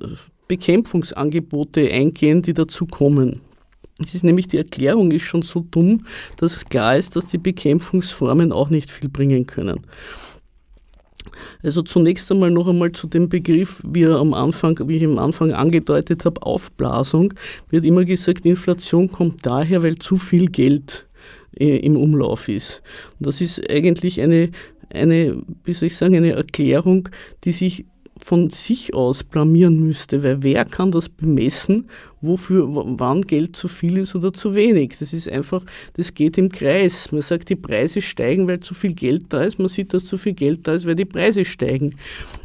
B: Bekämpfungsangebote eingehen, die dazu kommen. Es ist nämlich die Erklärung ist schon so dumm, dass klar ist, dass die Bekämpfungsformen auch nicht viel bringen können. Also zunächst einmal noch einmal zu dem Begriff, wie, am Anfang, wie ich am Anfang angedeutet habe, Aufblasung, wird immer gesagt, Inflation kommt daher, weil zu viel Geld im Umlauf ist. Und das ist eigentlich eine, eine, wie soll ich sagen, eine Erklärung, die sich von sich aus blamieren müsste, weil wer kann das bemessen, wofür, wann Geld zu viel ist oder zu wenig? Das ist einfach, das geht im Kreis. Man sagt, die Preise steigen, weil zu viel Geld da ist. Man sieht, dass zu viel Geld da ist, weil die Preise steigen.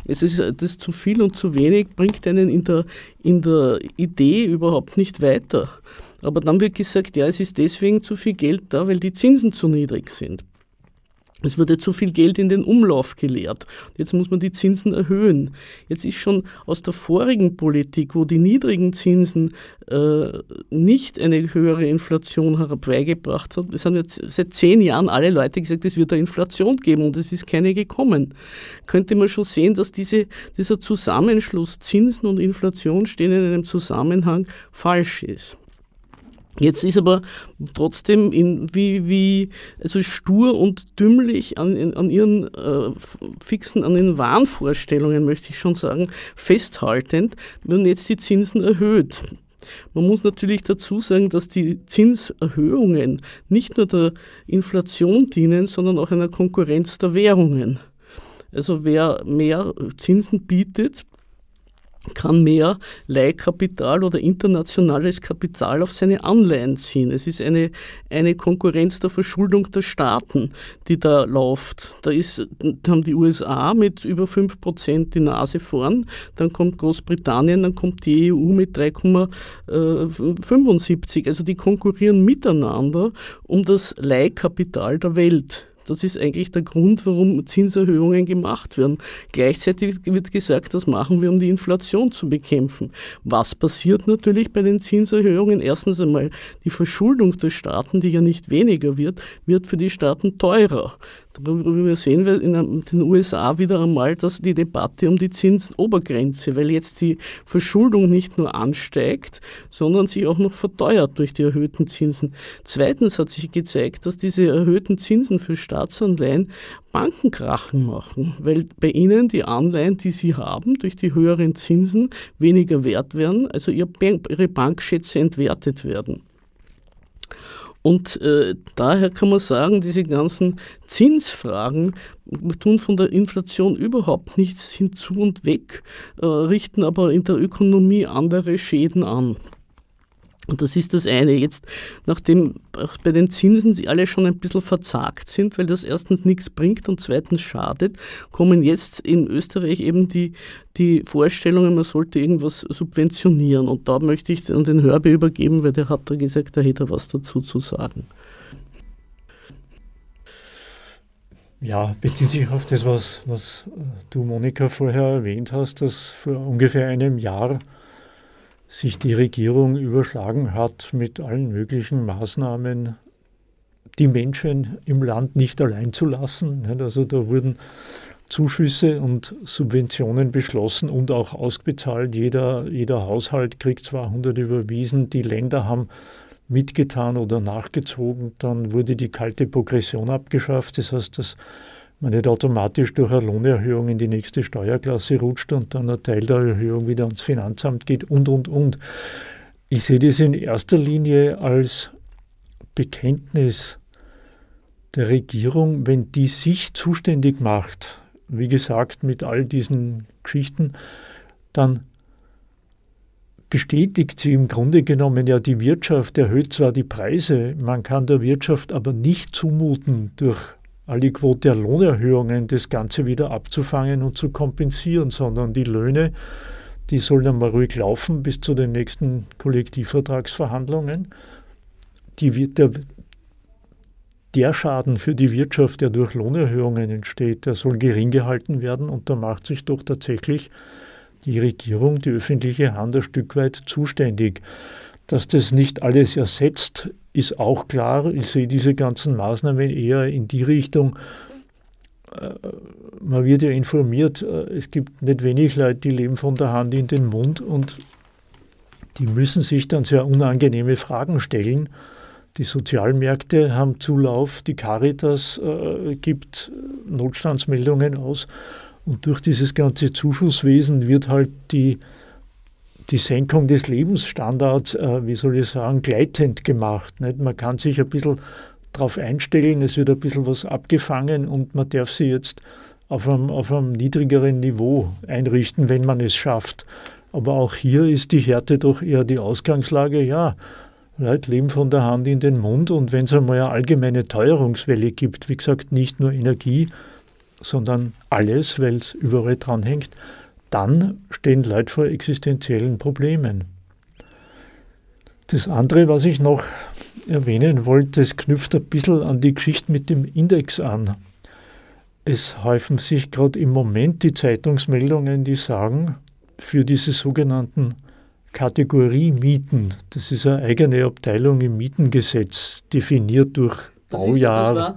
B: Es ist, das zu viel und zu wenig bringt einen in der, in der Idee überhaupt nicht weiter. Aber dann wird gesagt, ja, es ist deswegen zu viel Geld da, weil die Zinsen zu niedrig sind. Es wurde zu viel Geld in den Umlauf geleert. Jetzt muss man die Zinsen erhöhen. Jetzt ist schon aus der vorigen Politik, wo die niedrigen Zinsen äh, nicht eine höhere Inflation herbeigebracht haben, es haben jetzt seit zehn Jahren alle Leute gesagt, es wird eine Inflation geben und es ist keine gekommen. Könnte man schon sehen, dass diese, dieser Zusammenschluss Zinsen und Inflation stehen in einem Zusammenhang falsch ist. Jetzt ist aber trotzdem in, wie, wie also stur und dümmlich an, an ihren äh, fixen, an den Wahnvorstellungen, möchte ich schon sagen, festhaltend, werden jetzt die Zinsen erhöht. Man muss natürlich dazu sagen, dass die Zinserhöhungen nicht nur der Inflation dienen, sondern auch einer Konkurrenz der Währungen. Also wer mehr Zinsen bietet, kann mehr Leihkapital oder internationales Kapital auf seine Anleihen ziehen. Es ist eine, eine Konkurrenz der Verschuldung der Staaten, die da läuft. Da, ist, da haben die USA mit über 5% die Nase vorn, dann kommt Großbritannien, dann kommt die EU mit 3,75. Also die konkurrieren miteinander um das Leihkapital der Welt. Das ist eigentlich der Grund, warum Zinserhöhungen gemacht werden. Gleichzeitig wird gesagt, das machen wir, um die Inflation zu bekämpfen. Was passiert natürlich bei den Zinserhöhungen? Erstens einmal die Verschuldung der Staaten, die ja nicht weniger wird, wird für die Staaten teurer. Darüber sehen wir in den USA wieder einmal dass die Debatte um die Zinsobergrenze, weil jetzt die Verschuldung nicht nur ansteigt, sondern sich auch noch verteuert durch die erhöhten Zinsen. Zweitens hat sich gezeigt, dass diese erhöhten Zinsen für Staatsanleihen Bankenkrachen machen, weil bei ihnen die Anleihen, die sie haben, durch die höheren Zinsen weniger wert werden, also ihre Bankschätze entwertet werden. Und äh, daher kann man sagen, diese ganzen Zinsfragen tun von der Inflation überhaupt nichts hinzu und weg, äh, richten aber in der Ökonomie andere Schäden an. Und das ist das eine. Jetzt, nachdem auch bei den Zinsen sie alle schon ein bisschen verzagt sind, weil das erstens nichts bringt und zweitens schadet, kommen jetzt in Österreich eben die, die Vorstellungen, man sollte irgendwas subventionieren. Und da möchte ich an den Hörbe übergeben, weil der hat da gesagt, da hätte er was dazu zu sagen.
C: Ja, bezieht sich auf das, was, was du, Monika, vorher erwähnt hast, dass vor ungefähr einem Jahr sich die Regierung überschlagen hat mit allen möglichen Maßnahmen, die Menschen im Land nicht allein zu lassen. Also da wurden Zuschüsse und Subventionen beschlossen und auch ausbezahlt. Jeder, jeder Haushalt kriegt 200 überwiesen. Die Länder haben mitgetan oder nachgezogen. Dann wurde die kalte Progression abgeschafft. Das heißt, dass man nicht automatisch durch eine Lohnerhöhung in die nächste Steuerklasse rutscht und dann ein Teil der Erhöhung wieder ans Finanzamt geht und, und, und. Ich sehe das in erster Linie als Bekenntnis der Regierung, wenn die sich zuständig macht, wie gesagt, mit all diesen Geschichten, dann bestätigt sie im Grunde genommen ja die Wirtschaft, erhöht zwar die Preise, man kann der Wirtschaft aber nicht zumuten, durch Aliquot der Lohnerhöhungen das Ganze wieder abzufangen und zu kompensieren, sondern die Löhne, die sollen einmal ruhig laufen bis zu den nächsten Kollektivvertragsverhandlungen. Die, der, der Schaden für die Wirtschaft, der durch Lohnerhöhungen entsteht, der soll gering gehalten werden und da macht sich doch tatsächlich die Regierung, die öffentliche Hand ein Stück weit zuständig. Dass das nicht alles ersetzt, ist auch klar. Ich sehe diese ganzen Maßnahmen eher in die Richtung, äh, man wird ja informiert, äh, es gibt nicht wenig Leute, die leben von der Hand in den Mund und die müssen sich dann sehr unangenehme Fragen stellen. Die Sozialmärkte haben Zulauf, die Caritas äh, gibt Notstandsmeldungen aus und durch dieses ganze Zuschusswesen wird halt die die Senkung des Lebensstandards, äh, wie soll ich sagen, gleitend gemacht. Nicht? Man kann sich ein bisschen darauf einstellen, es wird ein bisschen was abgefangen und man darf sie jetzt auf einem, auf einem niedrigeren Niveau einrichten, wenn man es schafft. Aber auch hier ist die Härte doch eher die Ausgangslage, ja, Leute leben von der Hand in den Mund und wenn es einmal eine allgemeine Teuerungswelle gibt, wie gesagt, nicht nur Energie, sondern alles, weil es überall dranhängt, dann stehen Leute vor existenziellen Problemen. Das andere, was ich noch erwähnen wollte, das knüpft ein bisschen an die Geschichte mit dem Index an. Es häufen sich gerade im Moment die Zeitungsmeldungen, die sagen, für diese sogenannten Kategorie-Mieten, das ist eine eigene Abteilung im Mietengesetz, definiert durch Baujahr,
B: das war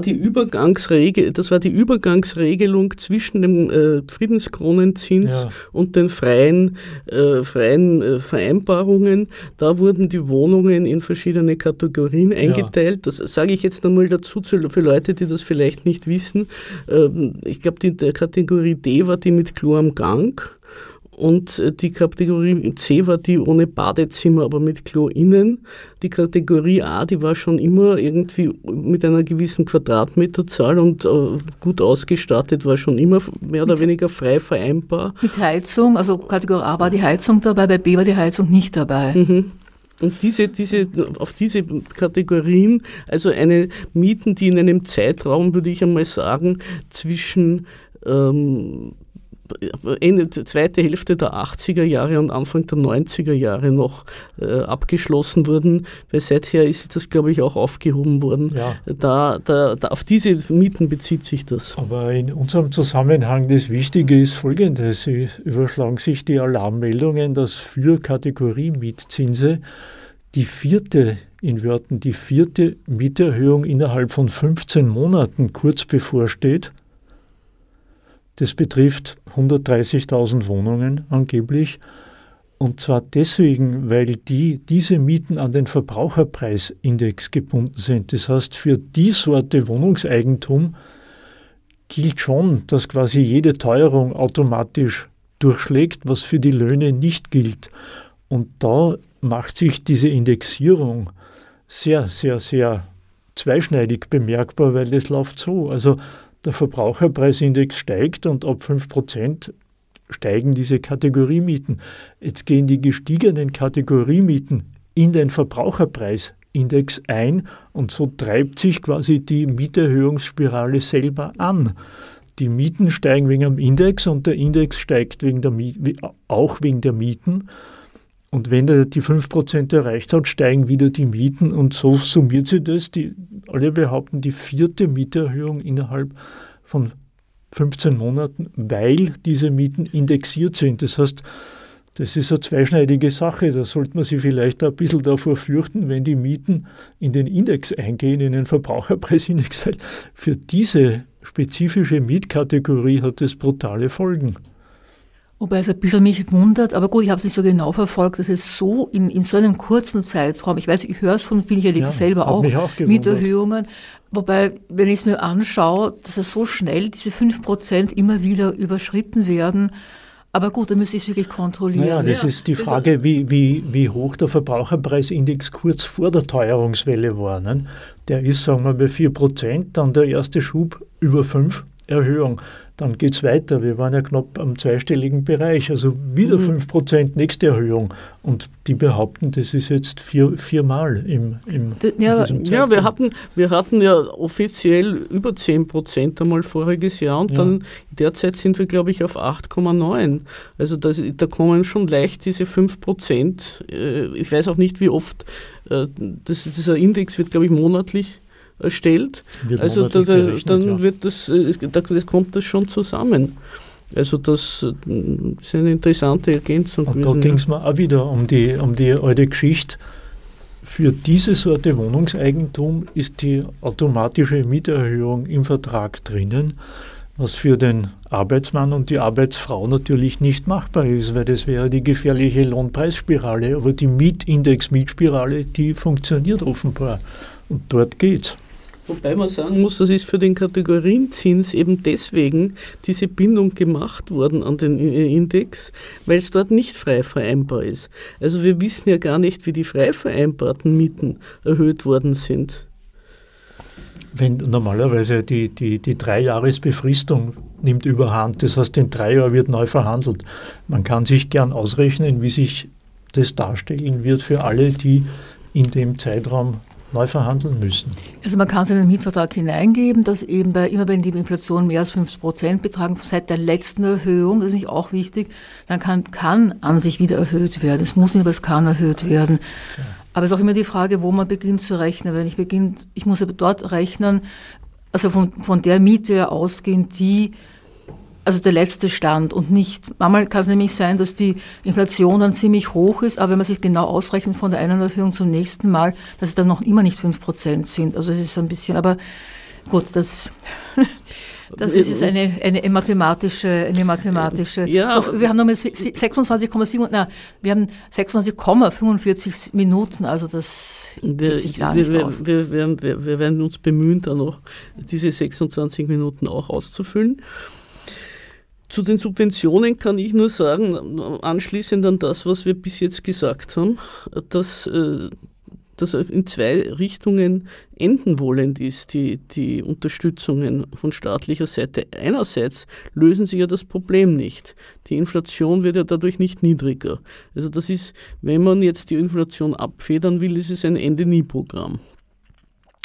B: die Übergangsregel, das war die Übergangsregelung zwischen dem äh, Friedenskronenzins ja. und den freien, äh, freien äh, Vereinbarungen. Da wurden die Wohnungen in verschiedene Kategorien eingeteilt. Ja. Das sage ich jetzt nochmal dazu für Leute, die das vielleicht nicht wissen. Ähm, ich glaube, die Kategorie D war die mit Klo am Gang. Und äh, die Kategorie C war die ohne Badezimmer, aber mit Klo innen. Die Kategorie A, die war schon immer irgendwie mit einer gewissen Quadratmeterzahl und äh, gut ausgestattet, war schon immer mehr oder weniger frei vereinbar.
A: Mit Heizung, also Kategorie A war die Heizung dabei, bei B war die Heizung nicht dabei. Mhm.
B: Und diese, diese, auf diese Kategorien, also eine Mieten, die in einem Zeitraum, würde ich einmal sagen, zwischen ähm, Ende, zweite Hälfte der 80er Jahre und Anfang der 90er Jahre noch äh, abgeschlossen wurden, weil seither ist das, glaube ich, auch aufgehoben worden. Ja. Da, da, da, auf diese Mieten bezieht sich das.
C: Aber in unserem Zusammenhang das Wichtige ist folgendes. Sie überschlagen sich die Alarmmeldungen, dass für Kategorie Mietzinse die vierte, in Wörtern, die vierte Mieterhöhung innerhalb von 15 Monaten kurz bevorsteht. Das betrifft 130.000 Wohnungen angeblich. Und zwar deswegen, weil die, diese Mieten an den Verbraucherpreisindex gebunden sind. Das heißt, für die Sorte Wohnungseigentum gilt schon, dass quasi jede Teuerung automatisch durchschlägt, was für die Löhne nicht gilt. Und da macht sich diese Indexierung sehr, sehr, sehr zweischneidig bemerkbar, weil das läuft so. Also der Verbraucherpreisindex steigt und ab 5% steigen diese Kategoriemieten. Jetzt gehen die gestiegenen Kategoriemieten in den Verbraucherpreisindex ein und so treibt sich quasi die Mieterhöhungsspirale selber an. Die Mieten steigen wegen dem Index und der Index steigt wegen der auch wegen der Mieten. Und wenn er die 5% erreicht hat, steigen wieder die Mieten und so summiert sich das. Die, alle behaupten die vierte Mieterhöhung innerhalb von 15 Monaten, weil diese Mieten indexiert sind. Das heißt, das ist eine zweischneidige Sache. Da sollte man sich vielleicht ein bisschen davor fürchten, wenn die Mieten in den Index eingehen, in den Verbraucherpreisindex. Weil für diese spezifische Mietkategorie hat es brutale Folgen.
A: Wobei es ein bisschen mich wundert, aber gut, ich habe es nicht so genau verfolgt, dass es so in, in so einem kurzen Zeitraum, ich weiß, ich höre es von vielen, ich erlebe ja, es selber auch, auch Mieterhöhungen, wobei, wenn ich es mir anschaue, dass es so schnell, diese 5% immer wieder überschritten werden, aber gut, da müsste ich es wirklich kontrollieren.
C: Naja, das ja, ist die Frage, wie, wie, wie hoch der Verbraucherpreisindex kurz vor der Teuerungswelle war. Ne? Der ist, sagen wir, bei 4%, dann der erste Schub über 5 Erhöhung dann geht es weiter. Wir waren ja knapp am zweistelligen Bereich, also wieder mhm. 5% nächste Erhöhung. Und die behaupten, das ist jetzt vier, viermal im, im
B: ja, ja, wir hatten, wir hatten ja offiziell über 10% einmal voriges Jahr und ja. dann derzeit sind wir, glaube ich, auf 8,9. Also das, da kommen schon leicht diese 5%. Äh, ich weiß auch nicht, wie oft. Äh, das, dieser Index wird, glaube ich, monatlich erstellt. Wird also da, da, dann ja. wird das, äh, da, das kommt das schon zusammen. Also das, das ist eine interessante Ergänzung.
C: Und da ging es mir auch wieder um die, um die alte Geschichte. Für diese Sorte Wohnungseigentum ist die automatische Mieterhöhung im Vertrag drinnen, was für den Arbeitsmann und die Arbeitsfrau natürlich nicht machbar ist, weil das wäre die gefährliche Lohnpreisspirale. Aber die Mietindex-Mietspirale, die funktioniert offenbar. Und dort geht's.
B: Wobei man sagen muss, das ist für den Kategorienzins eben deswegen diese Bindung gemacht worden an den Index, weil es dort nicht frei vereinbar ist. Also wir wissen ja gar nicht, wie die frei vereinbarten Mieten erhöht worden sind.
C: Wenn normalerweise die, die, die Dreijahresbefristung nimmt überhand, das heißt, in drei Jahren wird neu verhandelt. Man kann sich gern ausrechnen, wie sich das darstellen wird für alle, die in dem Zeitraum neu verhandeln müssen.
A: Also man kann es in den Mietvertrag hineingeben, dass eben bei, immer wenn die Inflation mehr als 50 Prozent betragen, seit der letzten Erhöhung, das ist nämlich auch wichtig, dann kann, kann an sich wieder erhöht werden. Es muss nicht, aber es kann erhöht werden. Ja. Aber es ist auch immer die Frage, wo man beginnt zu rechnen. Wenn ich beginne, ich muss aber dort rechnen, also von, von der Miete ausgehen, die also der letzte Stand und nicht, manchmal kann es nämlich sein, dass die Inflation dann ziemlich hoch ist, aber wenn man sich genau ausrechnet von der einen Erhöhung zum nächsten Mal, dass es dann noch immer nicht 5% sind. Also es ist ein bisschen, aber gut, das, das ist jetzt eine, eine mathematische, eine mathematische. Ja, so, wir haben nochmal 26,7, na, wir haben 26,45 Minuten, also das
B: geht sich gar nicht wir, aus. Wir, wir, wir, werden uns bemühen, da noch diese 26 Minuten auch auszufüllen. Zu den Subventionen kann ich nur sagen, anschließend an das, was wir bis jetzt gesagt haben, dass äh, das in zwei Richtungen enden wollend ist, die, die Unterstützungen von staatlicher Seite. Einerseits lösen sie ja das Problem nicht. Die Inflation wird ja dadurch nicht niedriger. Also das ist, wenn man jetzt die Inflation abfedern will, ist es ein Ende-Nie-Programm.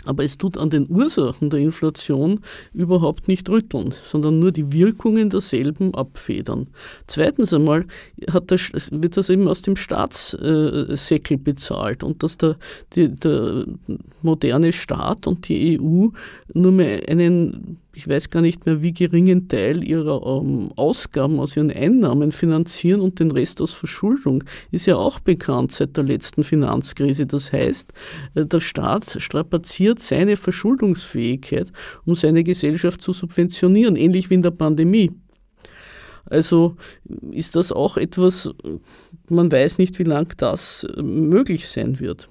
B: Aber es tut an den Ursachen der Inflation überhaupt nicht rütteln, sondern nur die Wirkungen derselben abfedern. Zweitens einmal der, wird das eben aus dem Staatssäckel bezahlt und dass der, die, der moderne Staat und die EU nur mehr einen ich weiß gar nicht mehr, wie geringen Teil ihrer ähm, Ausgaben aus ihren Einnahmen finanzieren und den Rest aus Verschuldung, ist ja auch bekannt seit der letzten Finanzkrise. Das heißt, äh, der Staat strapaziert seine Verschuldungsfähigkeit, um seine Gesellschaft zu subventionieren, ähnlich wie in der Pandemie. Also ist das auch etwas, man weiß nicht, wie lang das äh, möglich sein wird.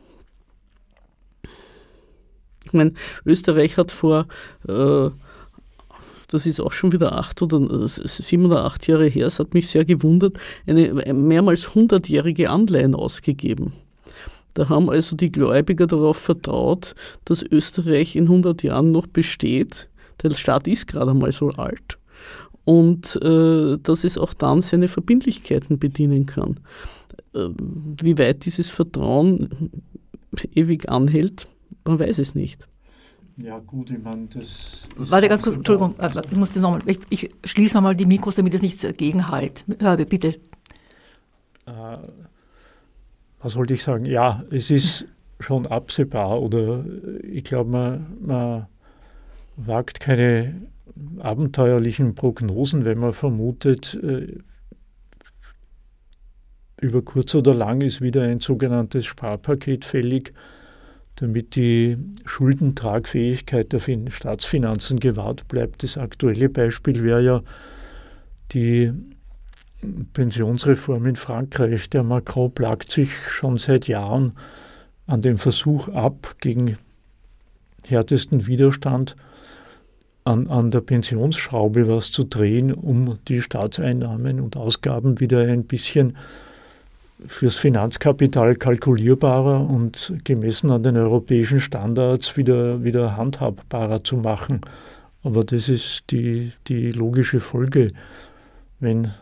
B: Ich meine, Österreich hat vor äh, das ist auch schon wieder acht oder äh, sieben oder acht Jahre her, es hat mich sehr gewundert, eine mehrmals hundertjährige Anleihen ausgegeben. Da haben also die Gläubiger darauf vertraut, dass Österreich in 100 Jahren noch besteht. Der Staat ist gerade einmal so alt. Und äh, dass es auch dann seine Verbindlichkeiten bedienen kann. Äh, wie weit dieses Vertrauen ewig anhält, man weiß es nicht.
C: Ja, gut, ich meine, das.
A: Warte ganz kurz, Entschuldigung, ich muss nochmal, ich, ich schließe nochmal die Mikros, damit es nicht gegenhalt. Hörbe, bitte.
C: Äh, was wollte ich sagen? Ja, es ist schon absehbar oder ich glaube, man, man wagt keine abenteuerlichen Prognosen, wenn man vermutet, äh, über kurz oder lang ist wieder ein sogenanntes Sparpaket fällig damit die Schuldentragfähigkeit der Staatsfinanzen gewahrt bleibt. Das aktuelle Beispiel wäre ja die Pensionsreform in Frankreich. Der Macron plagt sich schon seit Jahren an dem Versuch ab, gegen härtesten Widerstand an, an der Pensionsschraube was zu drehen, um die Staatseinnahmen und Ausgaben wieder ein bisschen fürs Finanzkapital kalkulierbarer und gemessen an den europäischen Standards wieder, wieder handhabbarer zu machen. Aber das ist die, die logische Folge, wenn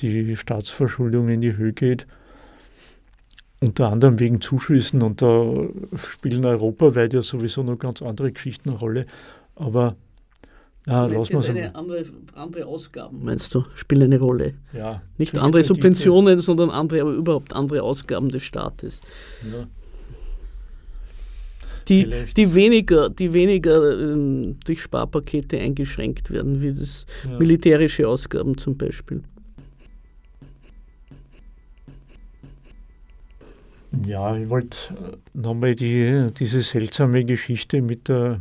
C: die Staatsverschuldung in die Höhe geht. Unter anderem wegen Zuschüssen und da spielen europaweit ja sowieso noch ganz andere Geschichten eine Rolle. Aber
B: Ah, lass mal eine andere, andere Ausgaben, meinst du, spielen eine Rolle.
C: Ja,
B: Nicht andere Subventionen, sondern andere, aber überhaupt andere Ausgaben des Staates. Ja. Die, die weniger, die weniger ähm, durch Sparpakete eingeschränkt werden, wie das ja. militärische Ausgaben zum Beispiel.
C: Ja, ich wollte äh, nochmal die, diese seltsame Geschichte mit der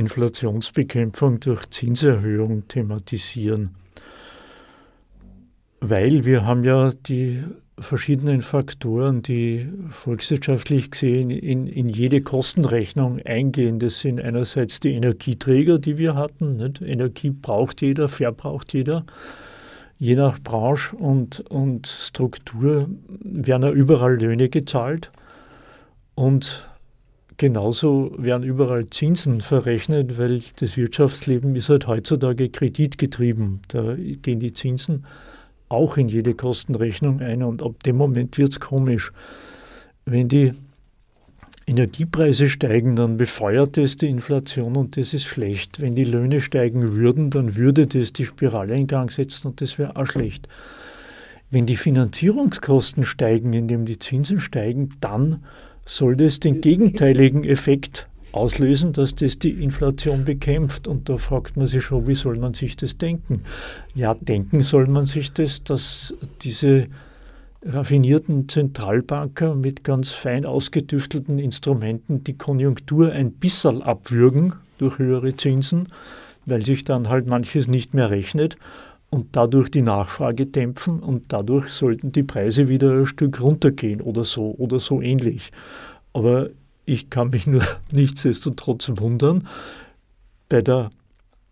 C: Inflationsbekämpfung durch Zinserhöhung thematisieren. Weil wir haben ja die verschiedenen Faktoren, die volkswirtschaftlich gesehen in, in jede Kostenrechnung eingehen. Das sind einerseits die Energieträger, die wir hatten. Nicht? Energie braucht jeder, verbraucht jeder. Je nach Branche und, und Struktur werden ja überall Löhne gezahlt. Und Genauso werden überall Zinsen verrechnet, weil das Wirtschaftsleben ist halt heutzutage kreditgetrieben. Da gehen die Zinsen auch in jede Kostenrechnung ein und ab dem Moment wird es komisch. Wenn die Energiepreise steigen, dann befeuert das die Inflation und das ist schlecht. Wenn die Löhne steigen würden, dann würde das die Spirale in Gang setzen und das wäre auch schlecht. Wenn die Finanzierungskosten steigen, indem die Zinsen steigen, dann soll das den gegenteiligen Effekt auslösen, dass das die Inflation bekämpft. Und da fragt man sich schon, wie soll man sich das denken? Ja, denken soll man sich das, dass diese raffinierten Zentralbanker mit ganz fein ausgetüftelten Instrumenten die Konjunktur ein bisschen abwürgen durch höhere Zinsen, weil sich dann halt manches nicht mehr rechnet und dadurch die Nachfrage dämpfen und dadurch sollten die Preise wieder ein Stück runtergehen oder so oder so ähnlich. Aber ich kann mich nur nichtsdestotrotz wundern, bei der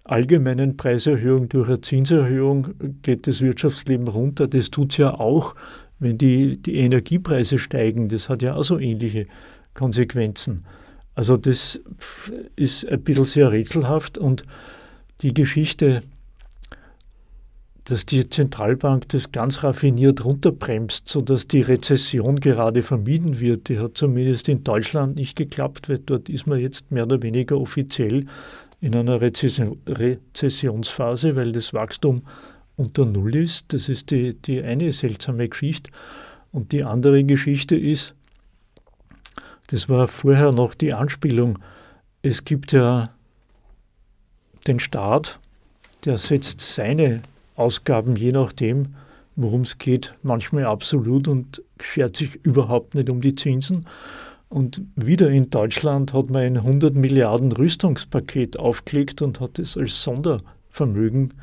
C: allgemeinen Preiserhöhung durch eine Zinserhöhung geht das Wirtschaftsleben runter. Das tut es ja auch, wenn die, die Energiepreise steigen. Das hat ja auch so ähnliche Konsequenzen. Also das ist ein bisschen sehr rätselhaft und die Geschichte dass die Zentralbank das ganz raffiniert runterbremst, sodass die Rezession gerade vermieden wird. Die hat zumindest in Deutschland nicht geklappt, weil dort ist man jetzt mehr oder weniger offiziell in einer Rezession, Rezessionsphase, weil das Wachstum unter Null ist. Das ist die, die eine seltsame Geschichte. Und die andere Geschichte ist, das war vorher noch die Anspielung, es gibt ja den Staat, der setzt seine Ausgaben je nachdem, worum es geht, manchmal absolut und schert sich überhaupt nicht um die Zinsen. Und wieder in Deutschland hat man ein 100 Milliarden Rüstungspaket aufgelegt und hat es als Sondervermögen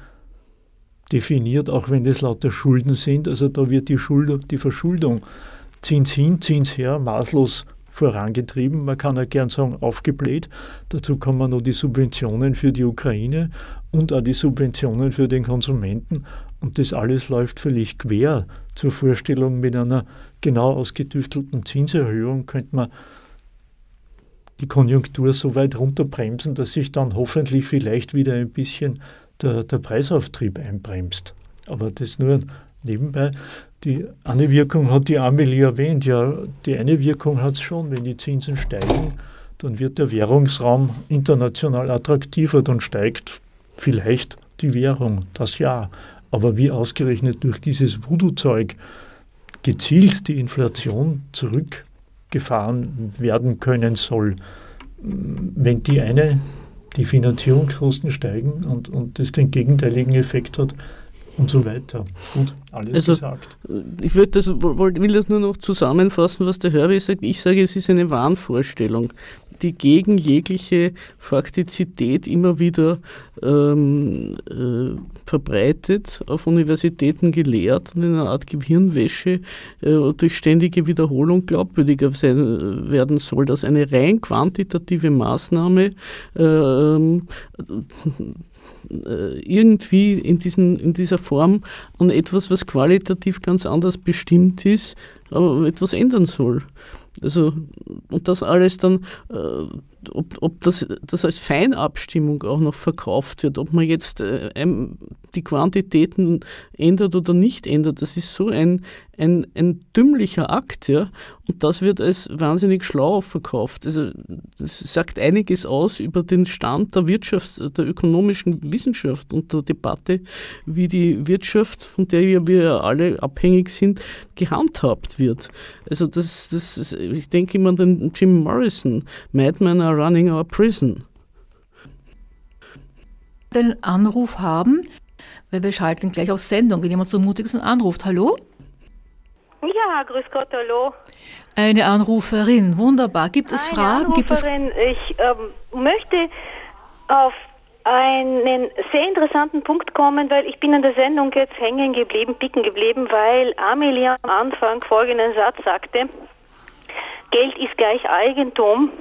C: definiert, auch wenn das lauter Schulden sind. Also da wird die, Schuld, die Verschuldung Zins hin, Zins her maßlos vorangetrieben. Man kann ja gern sagen, aufgebläht. Dazu kommen noch die Subventionen für die Ukraine und auch die Subventionen für den Konsumenten. Und das alles läuft völlig quer zur Vorstellung mit einer genau ausgetüftelten Zinserhöhung könnte man die Konjunktur so weit runterbremsen, dass sich dann hoffentlich vielleicht wieder ein bisschen der, der Preisauftrieb einbremst. Aber das nur nebenbei. Die eine Wirkung hat die Amelie erwähnt. Ja, die eine Wirkung hat es schon, wenn die Zinsen steigen, dann wird der Währungsraum international attraktiver, dann steigt vielleicht die Währung, das ja. Aber wie ausgerechnet durch dieses Voodoo-Zeug gezielt die Inflation zurückgefahren werden können soll, wenn die eine, die Finanzierungskosten steigen und, und das den gegenteiligen Effekt hat, und so weiter. Gut, alles also, gesagt.
B: Ich würde das, will das nur noch zusammenfassen, was der Herbie sagt. Ich sage, es ist eine Wahnvorstellung, die gegen jegliche Faktizität immer wieder ähm, äh, verbreitet, auf Universitäten gelehrt und in einer Art Gehirnwäsche äh, durch ständige Wiederholung glaubwürdiger sein, werden soll, dass eine rein quantitative Maßnahme äh, äh, irgendwie in, diesen, in dieser Form an etwas, was qualitativ ganz anders bestimmt ist, aber etwas ändern soll. Also, und das alles dann, äh, ob, ob das, das als Feinabstimmung auch noch verkauft wird, ob man jetzt äh, die Quantitäten ändert oder nicht ändert, das ist so ein, ein, ein dümmlicher Akt, ja. Und das wird als wahnsinnig schlau verkauft. Also das sagt einiges aus über den Stand der Wirtschaft, der ökonomischen Wissenschaft und der Debatte, wie die Wirtschaft, von der wir alle abhängig sind, gehandhabt wird. Also das, das ich denke immer an den Jim Morrison, Madmen are running our prison.
A: Den Anruf haben, weil wir schalten gleich auf Sendung, wenn jemand so mutig ist und anruft. Hallo?
D: Ja, grüß Gott, hallo.
A: Eine Anruferin, wunderbar. Gibt es
D: Eine
A: Fragen?
D: Gibt es ich ähm, möchte auf einen sehr interessanten Punkt kommen, weil ich bin an der Sendung jetzt hängen geblieben, picken geblieben, weil Amelia am Anfang folgenden Satz sagte, Geld ist gleich Eigentum.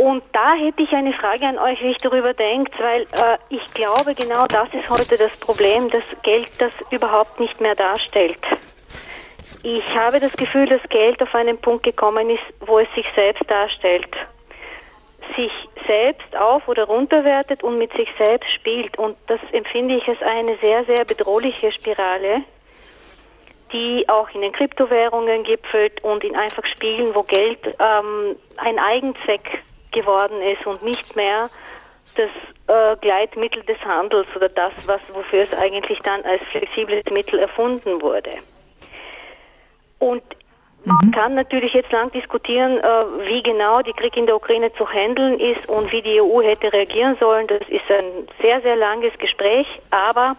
D: Und da hätte ich eine Frage an euch, wie ich darüber denkt, weil äh, ich glaube, genau das ist heute das Problem, dass Geld das überhaupt nicht mehr darstellt. Ich habe das Gefühl, dass Geld auf einen Punkt gekommen ist, wo es sich selbst darstellt. Sich selbst auf- oder runterwertet und mit sich selbst spielt. Und das empfinde ich als eine sehr, sehr bedrohliche Spirale, die auch in den Kryptowährungen gipfelt und in einfach Spielen, wo Geld ähm, ein Eigenzweck geworden ist und nicht mehr das äh, Gleitmittel des Handels oder das, was, wofür es eigentlich dann als flexibles Mittel erfunden wurde. Und man mhm. kann natürlich jetzt lang diskutieren, äh, wie genau die Krieg in der Ukraine zu handeln ist und wie die EU hätte reagieren sollen. Das ist ein sehr, sehr langes Gespräch, aber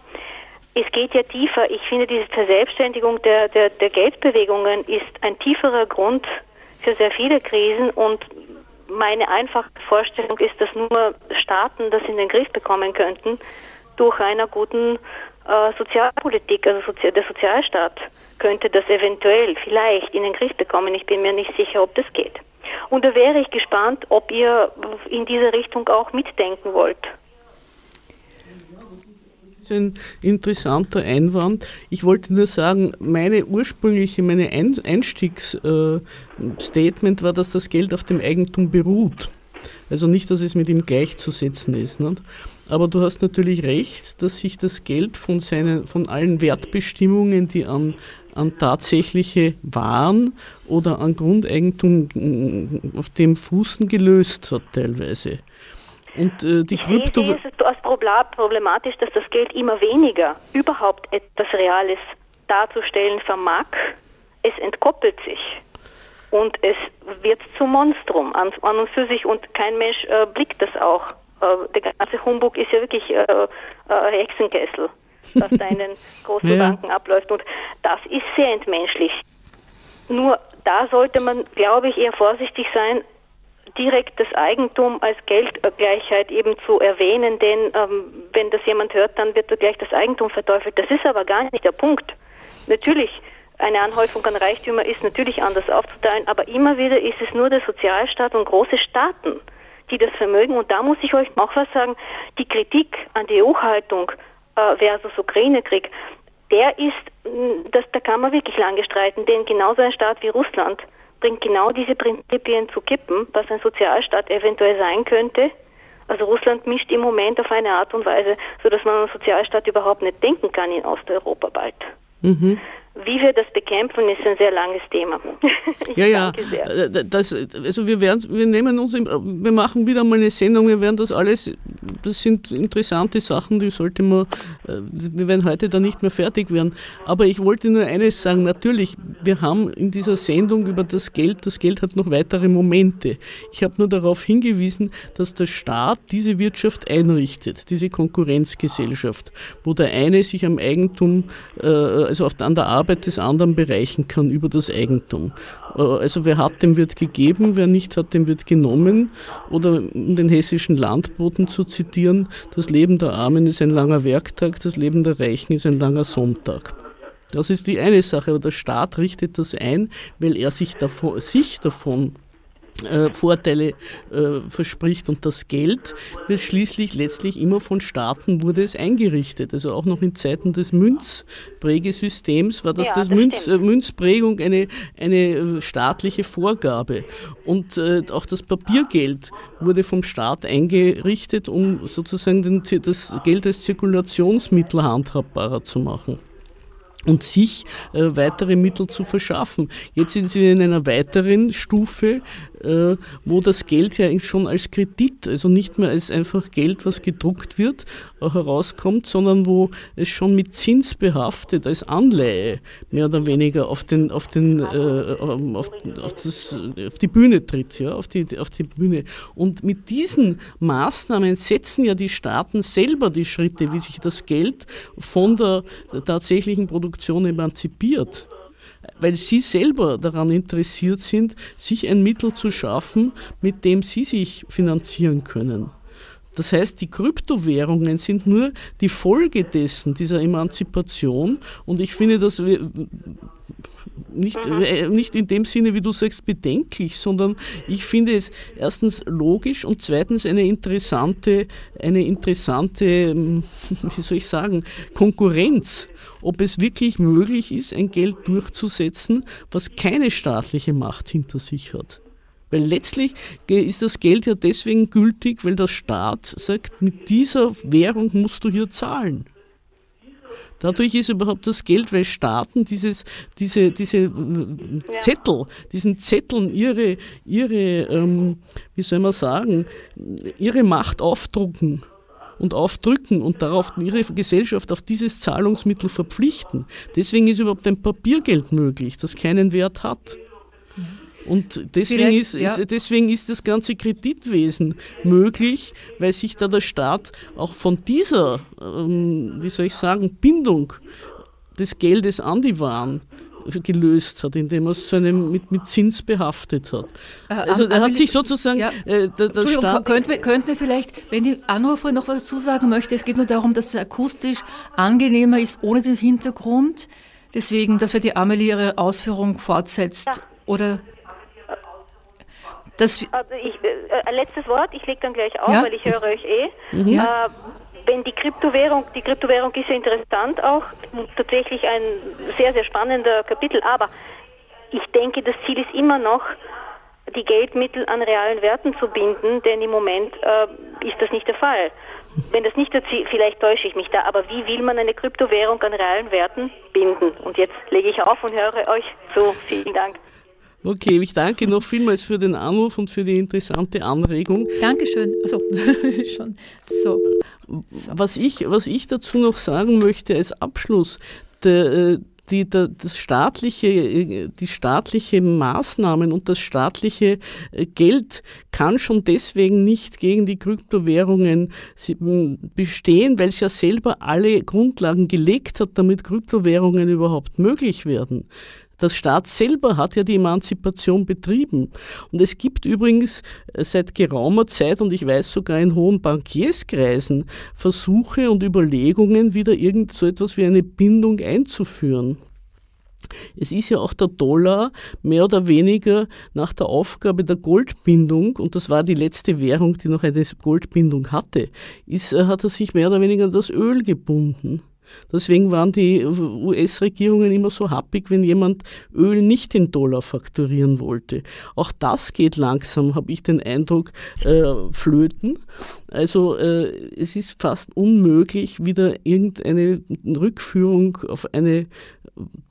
D: es geht ja tiefer. Ich finde, diese Verselbstständigung der, der, der Geldbewegungen ist ein tieferer Grund für sehr viele Krisen und meine einfache Vorstellung ist, dass nur Staaten das in den Griff bekommen könnten durch einer guten äh, Sozialpolitik, also Sozi der Sozialstaat könnte das eventuell vielleicht in den Griff bekommen. Ich bin mir nicht sicher, ob das geht. Und da wäre ich gespannt, ob ihr in diese Richtung auch mitdenken wollt.
B: Ein interessanter Einwand. Ich wollte nur sagen, meine ursprüngliche, meine Einstiegsstatement äh, war, dass das Geld auf dem Eigentum beruht. Also nicht, dass es mit ihm gleichzusetzen ist. Nicht? Aber du hast natürlich recht, dass sich das Geld von, seinen, von allen Wertbestimmungen, die an, an tatsächliche Waren oder an Grundeigentum auf dem Fußen gelöst hat teilweise.
D: Und äh, die Krypto... Sehe es als problematisch, dass das Geld immer weniger überhaupt etwas Reales darzustellen vermag. Es entkoppelt sich und es wird zum Monstrum an, an und für sich und kein Mensch äh, blickt das auch. Äh, der ganze Humbug ist ja wirklich äh, äh Hexenkessel, was da in den großen ja. Banken abläuft und das ist sehr entmenschlich. Nur da sollte man, glaube ich, eher vorsichtig sein, direkt das Eigentum als Geldgleichheit eben zu erwähnen, denn ähm, wenn das jemand hört, dann wird gleich das Eigentum verteufelt. Das ist aber gar nicht der Punkt. Natürlich, eine Anhäufung an Reichtümer ist natürlich anders aufzuteilen, aber immer wieder ist es nur der Sozialstaat und große Staaten, die das vermögen. Und da muss ich euch auch was sagen, die Kritik an die EU-Haltung äh, versus Ukraine-Krieg, der ist, das, da kann man wirklich lange streiten, denn genauso ein Staat wie Russland bringt genau diese Prinzipien zu kippen, was ein Sozialstaat eventuell sein könnte. Also Russland mischt im Moment auf eine Art und Weise, sodass man an einen Sozialstaat überhaupt nicht denken kann in Osteuropa bald. Mhm. Wie wir das bekämpfen, ist ein sehr langes Thema.
B: ja, ja. Äh, das, also wir werden, wir nehmen uns, wir machen wieder mal eine Sendung. Wir werden das alles, das sind interessante Sachen, die sollte man, äh, wir werden heute da nicht mehr fertig werden. Aber ich wollte nur eines sagen. Natürlich, wir haben in dieser Sendung über das Geld, das Geld hat noch weitere Momente. Ich habe nur darauf hingewiesen, dass der Staat diese Wirtschaft einrichtet, diese Konkurrenzgesellschaft, wo der eine sich am Eigentum, äh, also auf, an der Arbeit Arbeit des anderen bereichen kann über das Eigentum. Äh, also wer hat, dem wird gegeben, wer nicht hat, dem wird genommen. Oder um den hessischen Landboten zu zitieren, das Leben der Armen ist ein langer Werktag, das Leben der Reichen ist ein langer Sonntag. Das ist die eine Sache, aber der Staat richtet das ein, weil er sich davon, sich davon äh, Vorteile äh, verspricht und das Geld wird schließlich letztlich immer von Staaten wurde es eingerichtet. Also auch noch in Zeiten des Münzprägesystems war das, ja, das, das Münz, äh, Münzprägung eine, eine äh, staatliche Vorgabe. Und äh, auch das Papiergeld wurde vom Staat eingerichtet, um sozusagen den, das Geld als Zirkulationsmittel handhabbarer zu machen und sich äh, weitere Mittel zu verschaffen. Jetzt sind sie in einer weiteren Stufe, äh, wo das Geld ja schon als Kredit, also nicht mehr als einfach Geld, was gedruckt wird, äh, herauskommt, sondern wo es schon mit Zins behaftet als Anleihe mehr oder weniger auf den auf den äh, ähm, auf, auf, das, auf die Bühne tritt, ja, auf die auf die Bühne. Und mit diesen Maßnahmen setzen ja die Staaten selber die Schritte, wie sich das Geld von der tatsächlichen Produktion emanzipiert weil sie selber daran interessiert sind, sich ein Mittel zu schaffen, mit dem sie sich finanzieren können. Das heißt, die Kryptowährungen sind nur die Folge dessen, dieser Emanzipation. Und ich finde das nicht, äh, nicht in dem Sinne, wie du sagst, bedenklich, sondern ich finde es erstens logisch und zweitens eine interessante, eine interessante, ähm, wie soll ich sagen, Konkurrenz ob es wirklich möglich ist, ein Geld durchzusetzen, was keine staatliche Macht hinter sich hat. Weil letztlich ist das Geld ja deswegen gültig, weil der Staat sagt, mit dieser Währung musst du hier zahlen. Dadurch ist überhaupt das Geld, weil Staaten dieses, diese, diese Zettel, diesen Zetteln ihre, ihre ähm, wie soll man sagen, ihre Macht aufdrucken und aufdrücken und darauf ihre Gesellschaft auf dieses Zahlungsmittel verpflichten. Deswegen ist überhaupt ein Papiergeld möglich, das keinen Wert hat. Und deswegen ist, ja. deswegen ist das ganze Kreditwesen möglich, weil sich da der Staat auch von dieser, ähm, wie soll ich sagen, Bindung des Geldes an die Waren gelöst hat, indem er es so einem mit, mit Zins behaftet hat. Äh, also er hat sich sozusagen ja. äh, der, der Staat...
A: Könnten wir, könnten wir vielleicht, wenn die Anruferin noch was dazu sagen möchte, es geht nur darum, dass es akustisch angenehmer ist ohne den Hintergrund. Deswegen, dass wir die Amelie ihre Ausführung fortsetzt. Ja. Oder
D: das also ich, äh, letztes Wort, ich lege dann gleich auf, ja? weil ich höre euch eh. Mhm. Äh, wenn die Kryptowährung, die Kryptowährung ist ja interessant auch, tatsächlich ein sehr, sehr spannender Kapitel, aber ich denke, das Ziel ist immer noch, die Geldmittel an realen Werten zu binden, denn im Moment äh, ist das nicht der Fall. Wenn das nicht der Ziel, vielleicht täusche ich mich da, aber wie will man eine Kryptowährung an realen Werten binden? Und jetzt lege ich auf und höre euch zu. Vielen Dank.
B: Okay, ich danke noch vielmals für den Anruf und für die interessante Anregung.
A: Dankeschön. Also, schon. So.
B: Was, ich, was ich dazu noch sagen möchte als Abschluss, der, äh, die, das staatliche, die staatliche Maßnahmen und das staatliche äh, Geld kann schon deswegen nicht gegen die Kryptowährungen bestehen, weil es ja selber alle Grundlagen gelegt hat, damit Kryptowährungen überhaupt möglich werden. Das Staat selber hat ja die Emanzipation betrieben. Und es gibt übrigens äh, seit geraumer Zeit, und ich weiß sogar in hohen Bankierskreisen, Versuche und Überlegungen, wieder irgend so etwas wie eine Bindung einzuführen. Es ist ja auch der Dollar mehr oder weniger nach der Aufgabe der Goldbindung, und das war die letzte Währung, die noch eine Goldbindung hatte, ist, äh, hat er sich mehr oder weniger an das Öl gebunden. Deswegen waren die US-Regierungen immer so happig, wenn jemand Öl nicht in Dollar fakturieren wollte. Auch das geht langsam, habe ich den Eindruck, äh, flöten. Also äh, es ist fast unmöglich, wieder irgendeine Rückführung auf eine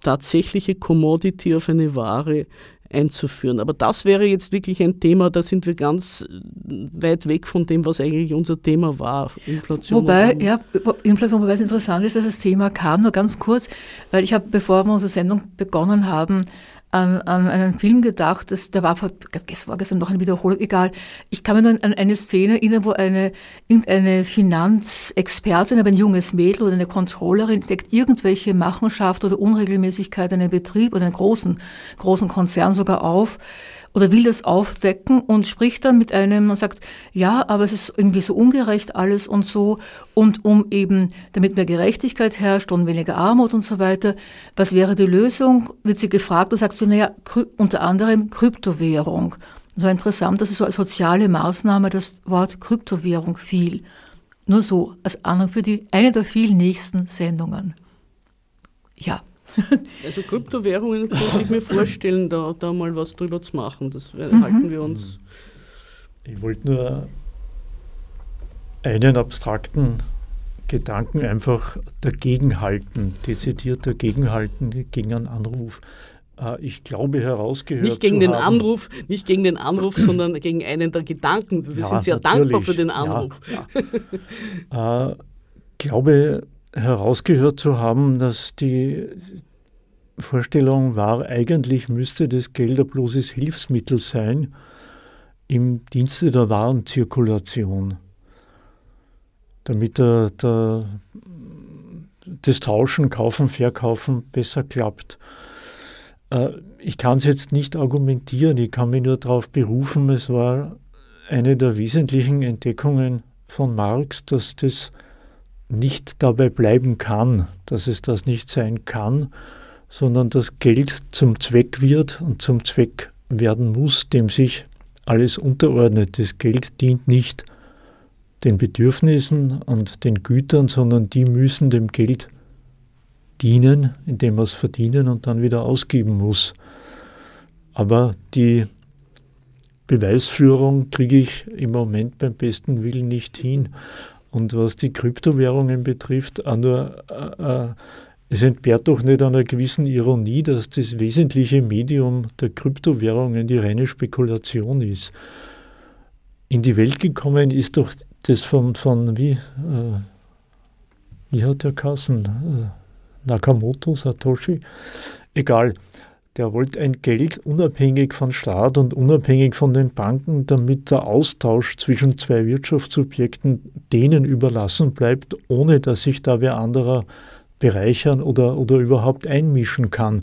B: tatsächliche Commodity, auf eine Ware einzuführen. Aber das wäre jetzt wirklich ein Thema, da sind wir ganz weit weg von dem, was eigentlich unser Thema war.
A: Inflation. Wobei, ja, Inflation, wobei es interessant ist, dass das Thema kam, nur ganz kurz, weil ich habe, bevor wir unsere Sendung begonnen haben, an, an einen Film gedacht, das, der war vor, vorgestern noch eine Wiederholung, egal. Ich kann mir nur an eine Szene erinnern, wo eine, irgendeine Finanzexpertin, aber ein junges Mädel oder eine Controllerin entdeckt irgendwelche Machenschaft oder Unregelmäßigkeit in einem Betrieb oder einem großen, großen Konzern sogar auf oder will das aufdecken und spricht dann mit einem und sagt, ja, aber es ist irgendwie so ungerecht alles und so und um eben, damit mehr Gerechtigkeit herrscht und weniger Armut und so weiter, was wäre die Lösung, wird sie gefragt und sagt sie, naja, unter anderem Kryptowährung. So interessant, dass es so als soziale Maßnahme das Wort Kryptowährung fiel. Nur so, als Anhang für die, eine der vielen nächsten Sendungen. Ja.
B: Also Kryptowährungen könnte ich mir vorstellen, da, da mal was drüber zu machen. Das mhm. halten wir uns.
C: Ich wollte nur einen abstrakten Gedanken einfach dagegenhalten, dezidiert dagegenhalten gegen einen Anruf. Äh, ich glaube herausgehört
B: nicht gegen den
C: haben,
B: Anruf, nicht gegen den Anruf, sondern gegen einen der Gedanken. Wir ja, sind sehr dankbar für den Anruf.
C: Ja, ja. äh, glaube herausgehört zu haben, dass die Vorstellung war, eigentlich müsste das Geld ein bloßes Hilfsmittel sein im Dienste der Warenzirkulation, damit der, der, das Tauschen, Kaufen, Verkaufen besser klappt. Äh, ich kann es jetzt nicht argumentieren, ich kann mich nur darauf berufen, es war eine der wesentlichen Entdeckungen von Marx, dass das nicht dabei bleiben kann, dass es das nicht sein kann, sondern das Geld zum Zweck wird und zum Zweck werden muss, dem sich alles unterordnet. Das Geld dient nicht den Bedürfnissen und den Gütern, sondern die müssen dem Geld dienen, indem wir es verdienen und dann wieder ausgeben muss. Aber die Beweisführung kriege ich im Moment beim besten Willen nicht hin. Und was die Kryptowährungen betrifft, nur äh, äh es entbehrt doch nicht einer gewissen Ironie, dass das wesentliche Medium der Kryptowährungen die reine Spekulation ist. In die Welt gekommen ist doch das von, von wie, äh, wie hat der Kassen? Äh, Nakamoto, Satoshi? Egal. Der wollte ein Geld unabhängig von Staat und unabhängig von den Banken, damit der Austausch zwischen zwei Wirtschaftssubjekten denen überlassen bleibt, ohne dass sich da wer anderer bereichern oder, oder überhaupt einmischen kann.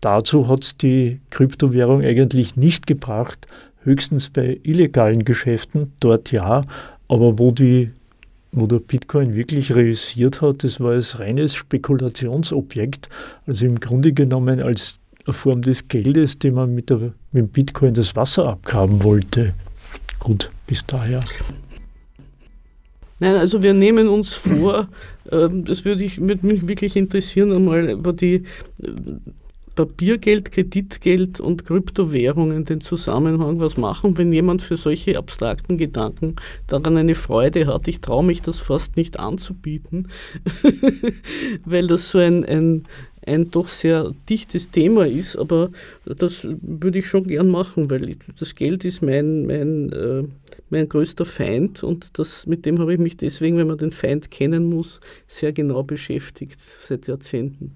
C: Dazu hat es die Kryptowährung eigentlich nicht gebracht, höchstens bei illegalen Geschäften, dort ja, aber wo, die, wo der Bitcoin wirklich reüssiert hat, das war als reines Spekulationsobjekt, also im Grunde genommen als Form des Geldes, dem man mit, der, mit dem Bitcoin das Wasser abgraben wollte. Gut, bis daher.
B: Nein, also wir nehmen uns vor, ähm, das würde, ich, würde mich wirklich interessieren, einmal über die äh, Papiergeld, Kreditgeld und Kryptowährungen den Zusammenhang was machen, wenn jemand für solche abstrakten Gedanken daran eine Freude hat. Ich traue mich das fast nicht anzubieten, weil das so ein, ein, ein doch sehr dichtes Thema ist, aber das würde ich schon gern machen, weil das Geld ist mein, mein, äh, mein größter Feind und das, mit dem habe ich mich deswegen, wenn man den Feind kennen muss, sehr genau beschäftigt seit Jahrzehnten.